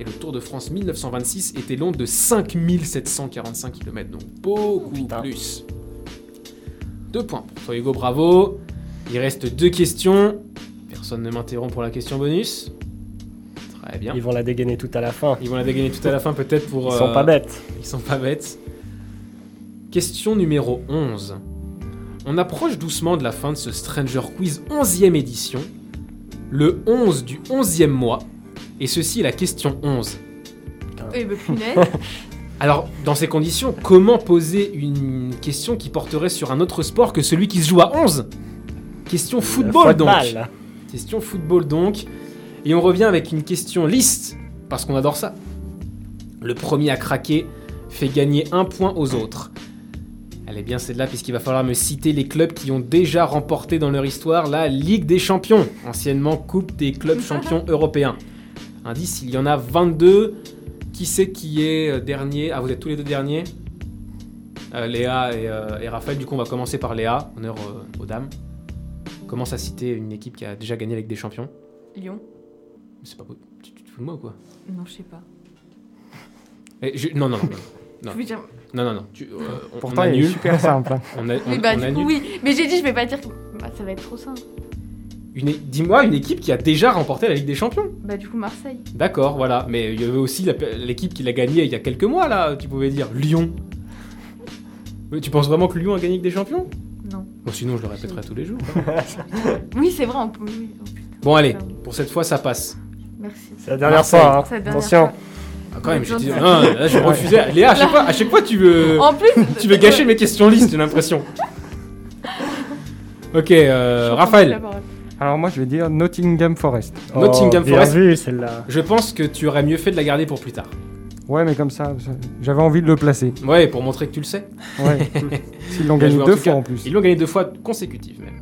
Et le Tour de France 1926 était long de 5745 km. Donc beaucoup Putain. plus. Deux points pour toi, Hugo, bravo. Il reste deux questions. Personne ne m'interrompt pour la question bonus. Très bien. Ils vont la dégainer tout à la fin. Ils vont la dégainer tout à la fin, peut-être pour. Ils sont euh, pas bêtes. ils sont pas bêtes. Question numéro 11. On approche doucement de la fin de ce Stranger Quiz 11e édition. Le 11 du 11e mois. Et ceci est la question 11. Eh ben, punaise. Alors, dans ces conditions, comment poser une question qui porterait sur un autre sport que celui qui se joue à 11 Question football donc. Question football donc. Et on revient avec une question liste, parce qu'on adore ça. Le premier à craquer fait gagner un point aux autres. Elle est bien celle-là, puisqu'il va falloir me citer les clubs qui ont déjà remporté dans leur histoire la Ligue des Champions, anciennement Coupe des clubs champions européens. Indice, il y en a 22. Qui c'est qui est euh, dernier? Ah, vous êtes tous les deux derniers? Euh, Léa et, euh, et Raphaël. Du coup, on va commencer par Léa, honneur euh, aux dames. Commence à citer une équipe qui a déjà gagné avec des champions? Lyon. C'est pas beau. Tu, tu te fous de moi ou quoi? Non, je sais pas. Eh, je- Non, non, non. Non. Je veux dire- Non, non, non. Tu, euh, on, Pourtant, on il est super simple. hein. On, a- on- Oui, bah, on du coup, oui. Mais j'ai dit, je vais pas dire que. Bah, ça va être trop simple. Une Dis-moi une équipe qui a déjà remporté la Ligue des Champions. Bah, du coup, Marseille. D'accord, voilà. Mais il y avait aussi la- l'équipe qui l'a gagné il y a quelques mois, là. Tu pouvais dire Lyon. Mais Tu penses vraiment que Lyon a gagné avec des champions? Non. Bon, sinon, je le répéterai tous les jours. Oui, c'est vrai, on peut. oui, oh, putain. Bon, allez. Pour cette fois, ça passe. Merci. C'est la dernière Marseille. fois. hein. C'est la dernière Attention. fois. Ah, quand même. Non, là, je refusais. Léa, à chaque fois, à chaque fois tu veux. En plus, Tu veux gâcher mes questions listes, j'ai l'impression. Ok, euh, Raphaël. Alors moi je vais dire Nottingham Forest. Nottingham Oh, bien Forest. vu celle-là. Je pense que tu aurais mieux fait de la garder pour plus tard. Ouais mais comme ça, j'avais envie de le placer. Ouais, pour montrer que tu le sais. Ouais. S'ils l'ont gagné en deux fois cas. en plus. Ils l'ont gagné deux fois consécutives même.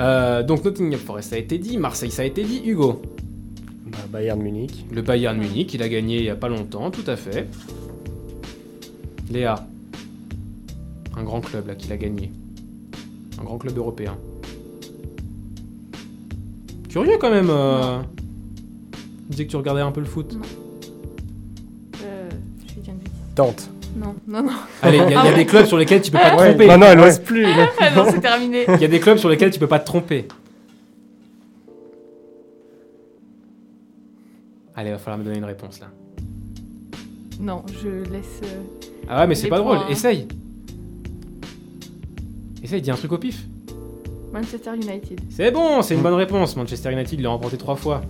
Euh, donc Nottingham Forest ça a été dit, Marseille ça a été dit, Hugo. Bah, Bayern Munich. Le Bayern Munich, il a gagné il y a pas longtemps, tout à fait. Léa. Un grand club là qu'il a gagné. Un grand club européen. Curieux quand même. Euh... Tu disais que tu regardais un peu le foot. Tente. Non, non, non. Allez, il y, a- il y a des clubs sur lesquels tu peux pas te tromper. Bah non, elle Ouais. n'ose plus. Ah non, c'est terminé. Il y a des clubs sur lesquels tu peux pas te tromper. Allez, va falloir me donner une réponse là. Non, je laisse. euh, Ah ouais, mais c'est Les pas drôle. points, hein. Essaye. Essaye, dis un truc au pif. Manchester United. C'est bon, c'est une bonne réponse. Manchester United l'a remporté trois fois.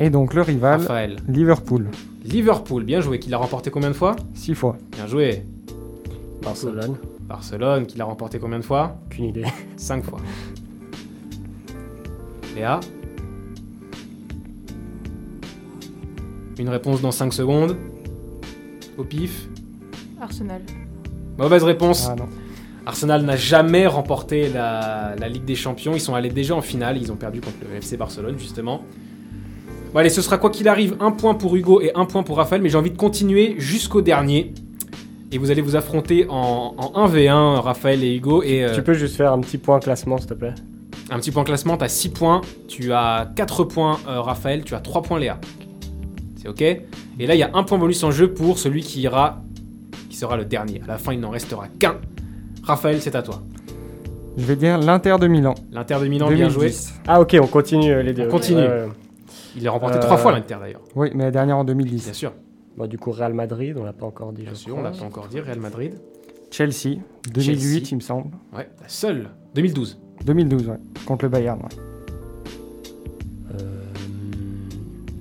Et donc le rival, Raphaël. Liverpool, Liverpool, bien joué. Qui l'a remporté combien de fois six fois. Bien joué. Barcelone. Barcelone, qui l'a remporté combien de fois Aucune idée. Cinq fois. Léa Une réponse dans 5 secondes. Au pif. Arsenal. Mauvaise réponse. Ah non. Arsenal n'a jamais remporté la, la Ligue des Champions. Ils sont allés déjà en finale. Ils ont perdu contre le FC Barcelone, justement. Bon, allez, ce sera quoi qu'il arrive, un point pour Hugo et un point pour Raphaël. Mais j'ai envie de continuer jusqu'au dernier. Et vous allez vous affronter en, en 1v1, Raphaël et Hugo. Et euh, Tu peux juste faire un petit point classement, s'il te plaît un petit point classement, tu as 6 points. Tu as 4 points, euh, Raphaël. Tu as 3 points, Léa. C'est OK? Et là, il y a un point bonus en jeu pour celui qui ira, qui sera le dernier. À la fin, il n'en restera qu'un. Raphaël, c'est à toi. Je vais dire l'Inter de Milan. L'Inter de Milan, bien joué. 2010. Ah ok, on continue euh, les deux. On continue. Ouais, ouais. Il a remporté Euh, trois fois l'Inter d'ailleurs. Oui, mais la dernière en Bien 2010. sûr, Bon, du coup, Real Madrid, on l'a pas encore dit. bien je sûr, on crois. l'a pas encore dit. Real Madrid. Chelsea, 2008 Chelsea. il me semble. Ouais, la seule. 2012. 2012, ouais. Contre le Bayern, ouais. Euh,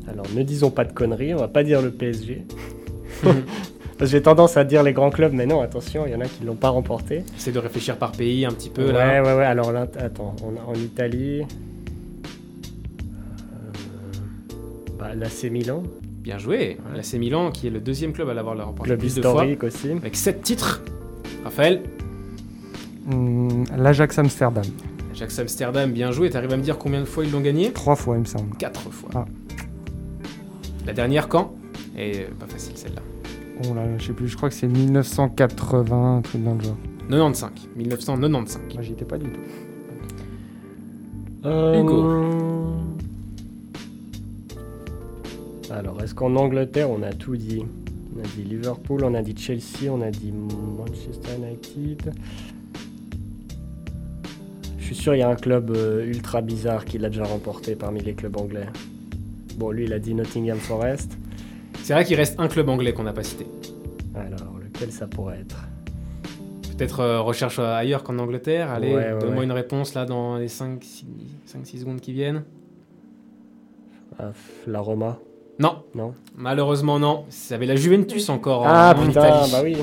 Alors, ne disons pas de conneries, on va pas dire le PSG. Parce que J'ai tendance à dire les grands clubs, mais non, attention, il y en a qui l'ont pas remporté. Essaie de réfléchir par pays un petit peu ouais, là. ouais, ouais. Alors, là, attends, on a- en Italie, bah, l'AC Milan, Bien joué. L'AC Milan, qui est le deuxième club à l'avoir remporté club plus de fois. historique aussi. Avec 7 titres. Raphaël, Hum, L'Ajax Amsterdam. Ajax Amsterdam, bien joué. T'arrives à me dire combien de fois ils l'ont gagné? Trois fois, il me semble. 4 fois. Ah. La dernière quand? Et euh, pas facile celle-là. Oh là, je sais plus, je crois que c'est 1980, un truc dans le genre. 95. 1995. Moi, j'y étais pas du tout. Euh, Alors, est-ce qu'en Angleterre, on a tout dit? On a dit Liverpool, on a dit Chelsea, on a dit Manchester United. Je suis sûr, il y a un club euh, ultra bizarre qui l'a déjà remporté parmi les clubs anglais. Bon, lui, il a dit Nottingham Forest. C'est vrai qu'il reste un club anglais qu'on n'a pas cité. Alors, lequel ça pourrait être? Peut-être euh, recherche euh, ailleurs qu'en Angleterre. Allez, Ouais, ouais, donne-moi ouais. une réponse là dans les 5-6 secondes qui viennent. Ah, La Roma Non, Non malheureusement non. Ça avait la Juventus encore en, Ah en putain, Italie. bah oui,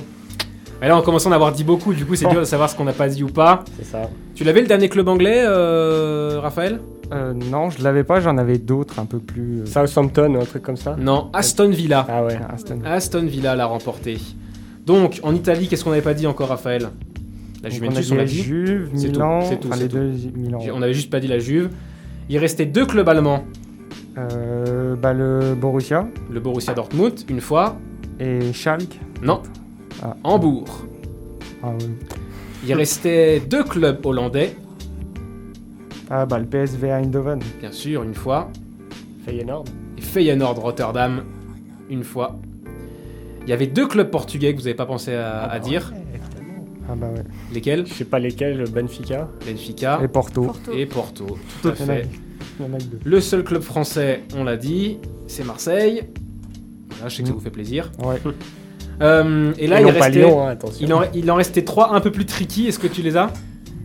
Mais là, on commence à en avoir dit beaucoup, du coup, c'est dur de savoir ce qu'on n'a pas dit ou pas. c'est ça. Tu l'avais le dernier club anglais, euh, Raphaël? Euh, non, je l'avais pas, j'en avais d'autres un peu plus. euh, Southampton ou un truc comme ça? Non, Aston Villa. Ah ouais. Aston. Aston Villa l'a remporté. Donc, en Italie, qu'est-ce qu'on n'avait pas dit encore, Raphaël? La Juventus, on l'a dit. Juve, tout, Milan, c'est tout, enfin, c'est les tout. deux Milan. On n'avait juste pas dit la Juve. Il restait deux clubs allemands. Euh, bah, le Borussia Le Borussia Dortmund, une fois. et Schalke. Non. Ah. Hambourg. Ah, oui. Il restait deux clubs hollandais, Ah, bah le PSV Eindhoven. bien sûr, une fois. Feyenoord Et Feyenoord Rotterdam, une fois. Il y avait deux clubs portugais que vous n'avez pas pensé à, à dire. Ah, bah ouais. Lesquels? Je sais pas lesquels, le Benfica. Benfica Et Porto. Porto. et Porto. Tout à fait. Il y en a que deux. Le seul club français, on l'a dit, c'est Marseille. Voilà, je sais que ça Mm. vous fait plaisir. Ouais. Euh, et là, Et il, non pas restait, Lyon, hein, attention. il, en, il en restait trois un peu plus tricky. Est-ce que tu les as?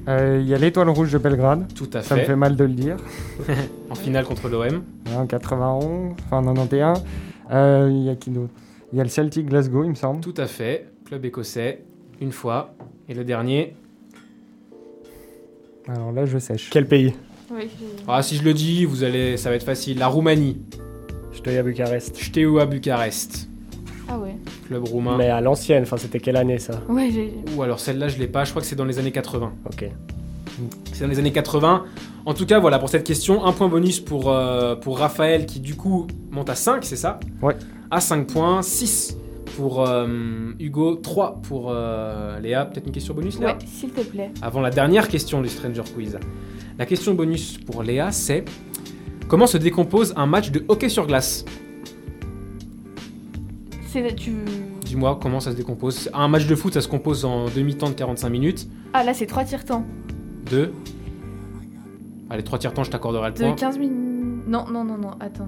Euh, Il y a l'étoile rouge de Belgrade, Tout à ça me fait. fait mal de le dire, En finale contre l'OM. en 91, enfin 91. Euh, Il y a qui d'autre? Il y a le Celtic Glasgow, il me semble. Tout à fait. Club écossais. Une fois. Et le dernier? Alors là, je sèche. Quel pays? Ah, si je le dis, vous allez, ça va être facile. La Roumanie. Dis à Bucarest. Steaua Bucarest. Ah ouais. Club roumain. Mais à l'ancienne, enfin c'était quelle année ça? Ouais, j'ai. Ou alors celle-là, je l'ai pas. Je crois que c'est dans les années 80. Ok. C'est dans les années 80. En tout cas, voilà pour cette question. Un point bonus pour, euh, pour Raphaël qui, du coup, monte à 5, c'est ça? Ouais. À 5 points. 6 pour euh, Hugo. 3 pour euh, Léa. Peut-être une question bonus, Léa? Ouais, s'il te plaît. Avant la dernière question du Stranger Quiz. La question bonus pour Léa, c'est comment se décompose un match de hockey sur glace C'est tu. Dis-moi comment ça se décompose. Un match de foot, ça se compose en demi-temps de 45 minutes. Ah là, c'est trois tiers temps. De. Allez, 3 tiers temps, je t'accorderai le De point. 15 minutes. Non, non, non, non, attends.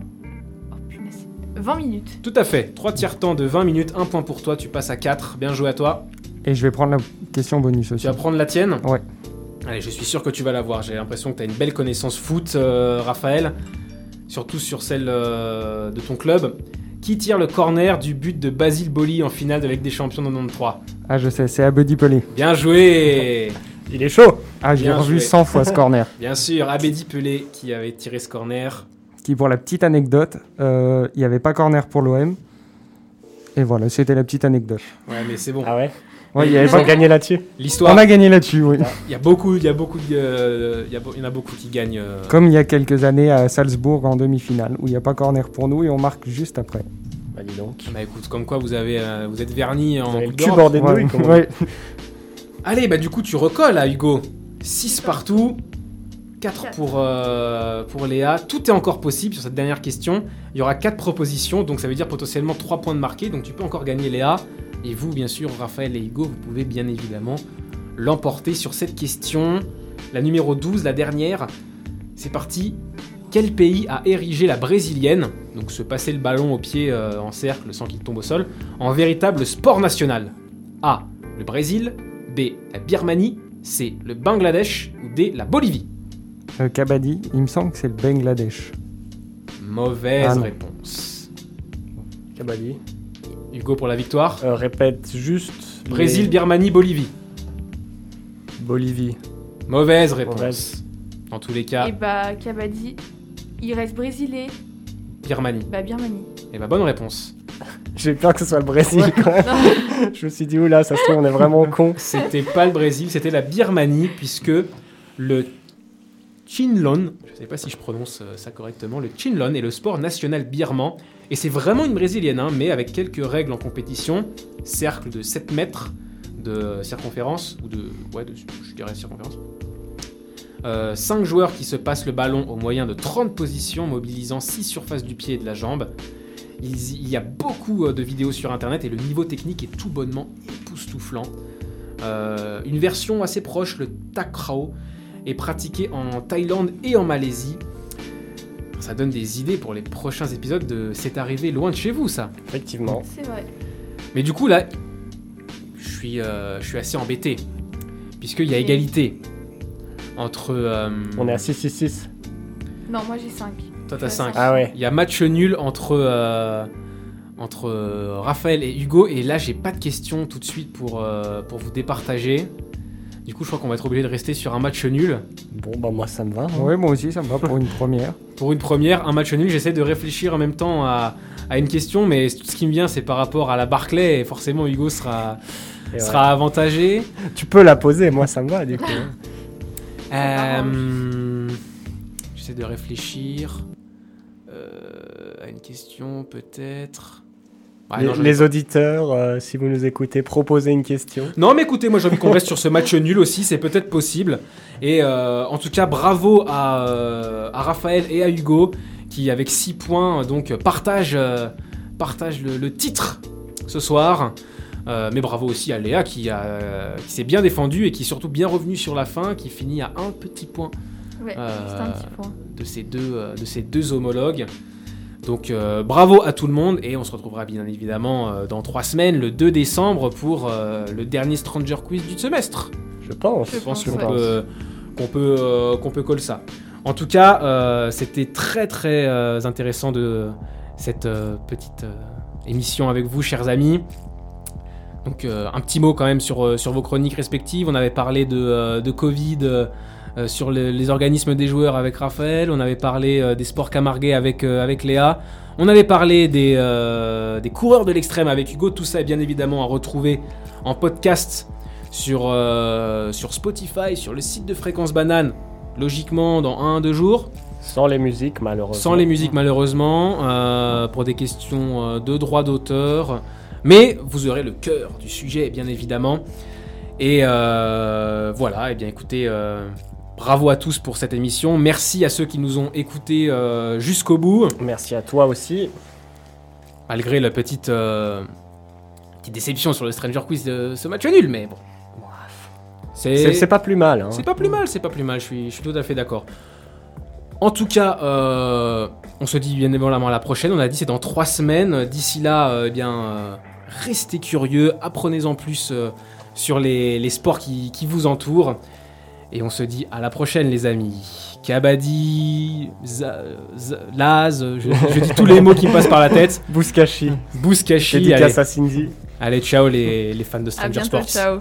Oh punaise. 20 minutes. Tout à fait. 3 tiers temps de 20 minutes, un point pour toi, tu passes à 4. Bien joué à toi. Et je vais prendre la question bonus aussi. Tu vas prendre la tienne Ouais. Allez, je suis sûr que tu vas l'avoir. J'ai l'impression que tu as une belle connaissance foot, euh, Raphaël. Surtout sur celle euh, de ton club. Qui tire le corner du but de Basile Boli en finale de Ligue des Champions 93 Ah, je sais, c'est Abedi Pelé. Bien joué Il est chaud Ah, j'ai revu joué. 100 fois ce corner. Bien sûr, Abedi Pelé qui avait tiré ce corner. Qui, pour la petite anecdote, euh, il n'y avait pas corner pour l'OM. Et voilà, c'était la petite anecdote. Ouais, mais c'est bon. Ah ouais? Ouais, il y avait Ils pas... ont gagné là-dessus L'histoire, On a gagné là-dessus, oui. il y a beaucoup, il y a beaucoup, euh, il y, a en a beaucoup qui gagnent. euh, Comme il y a quelques années à Salzbourg en demi-finale, où il n'y a pas corner pour nous et on marque juste après. Bah dis donc. Bah écoute, comme quoi vous avez, euh, vous êtes vernis en le cul bordé de Ouais, nouilles, comme on dit. ouais. Allez, bah du coup tu recolles à Hugo. 6 partout, 4 Quatre. pour, euh, pour Léa. Tout est encore possible sur cette dernière question. Il y aura 4 propositions, donc ça veut dire potentiellement 3 points de marqué. Donc tu peux encore gagner Léa. Et vous, bien sûr, Raphaël et Hugo, vous pouvez bien évidemment l'emporter sur cette question. La numéro 12, la dernière. C'est parti. Quel pays a érigé la brésilienne, donc se passer le ballon au pied euh, en cercle sans qu'il tombe au sol, en véritable sport national? A. Le Brésil. B. La Birmanie. C. Le Bangladesh. Ou D. La Bolivie? Euh, Kabaddi, il me semble que c'est le Bangladesh. Mauvaise Ah réponse. Kabaddi. Hugo pour la victoire. Euh, répète juste. Brésil, les- Birmanie, Bolivie. Bolivie. Mauvaise réponse. Mauvaise. Dans tous les cas, Et bah, Kabaddi. Il reste Brésilé. Birmanie. Bah, Birmanie. Et bah bonne réponse. J'ai peur que ce soit le Brésil quand même. Non. Je me suis dit, oula, ça se trouve, on est vraiment con. C'était pas le Brésil, c'était la Birmanie, puisque le Chinlon, je sais pas si je prononce euh, ça correctement, le Chinlon est le sport national birman. Et c'est vraiment une brésilienne, hein, mais avec quelques règles en compétition. Cercle de 7 mètres de circonférence, ou de. Ouais, de, je dirais circonférence. 5 joueurs qui se passent le ballon au moyen de 30 positions, mobilisant 6 surfaces du pied et de la jambe. Il, il y a beaucoup euh, de vidéos sur internet et le niveau technique est tout bonnement époustouflant. Euh, une version assez proche, le Takrao, est pratiquée en Thaïlande et en Malaisie. Ça donne des idées pour les prochains épisodes de C'est arrivé loin de chez vous, ça. Effectivement. C'est vrai. Mais du coup, là, je suis, euh, je suis assez embêté. Puisqu'il y a égalité entre. euh, On est à 6-6-6. Non, moi j'ai 5. Toi, t'as Ouais, 5. Ah ouais. Il y a match nul entre, euh, entre euh, Raphaël et Hugo. Et là, j'ai pas de questions tout de suite pour, euh, pour vous départager. Du coup, je crois qu'on va être obligé de rester sur un match nul. Bon, bah moi ça me va. hein. Oui, moi aussi, ça me va pour une première. Pour une première, un match nul, j'essaie de réfléchir en même temps à, à une question, mais tout ce qui me vient, c'est par rapport à la Barclay, et forcément, Hugo sera, Et sera avantagé. Tu peux la poser, moi ça me va du coup. Euh, J'essaie de réfléchir euh, à une question, peut-être. Ouais, les, non, auditeurs, euh, si vous nous écoutez, proposez une question. Non, mais écoutez, moi j'ai envie qu'on reste sur ce match nul aussi, c'est peut-être possible. Et euh, en tout cas, bravo à, euh, à Raphaël et à Hugo qui, avec 6 points, donc partagent, euh, partagent le, le titre ce soir. Euh, mais bravo aussi à Léa qui, a- qui s'est bien défendue et qui est surtout bien revenue sur la fin, qui finit à un petit point Ouais, Euh, juste un petit point. de ces deux, de ces deux homologues. Donc euh, bravo à tout le monde et on se retrouvera bien évidemment euh, dans trois semaines, le 2 décembre, pour euh, le dernier Stranger Quiz du semestre. Je pense. Je pense, qu'on ouais. peut, qu'on peut, euh, coller ça. En tout cas, euh, c'était très très euh, intéressant de cette euh, petite euh, émission avec vous, chers amis. Donc euh, un petit mot quand même sur, sur vos chroniques respectives. On avait parlé de, euh, de Covid euh, sur le- les organismes des joueurs avec Raphaël. On avait parlé euh, des sports camarguais avec, euh, avec Léa. On avait parlé des, des coureurs de l'extrême avec Hugo. Tout ça est bien évidemment à retrouver en podcast sur, sur Spotify, sur le site de Fréquence Banane, logiquement dans un, deux jours. Sans les musiques, malheureusement. Sans les musiques malheureusement, euh, pour des questions de droit d'auteur. Mais vous aurez le cœur du sujet, bien évidemment. Et euh, voilà, et bien écoutez, euh, bravo à tous pour cette émission. Merci à ceux qui nous ont écoutés euh, jusqu'au bout, Merci à toi aussi. malgré la petite, euh, petite déception sur le Stranger Quiz de ce match nul. Mais bon, C'est pas plus mal. hein. C'est pas plus mal, c'est pas plus mal, je suis, je suis tout à fait d'accord. En tout cas, euh, on se dit bien évidemment à la prochaine. On a dit c'est dans trois semaines. D'ici là, eh bien, restez curieux, apprenez-en plus sur les, les sports qui, qui vous entourent. Et on se dit à la prochaine, les amis. Za- Laz, je, je dis tous les mots qui me passent par la tête. Bouskashi. Bouskashi, allez, Dédicace à Cindy. allez, ciao les, les fans de À Stranger bientôt, Sports. ciao.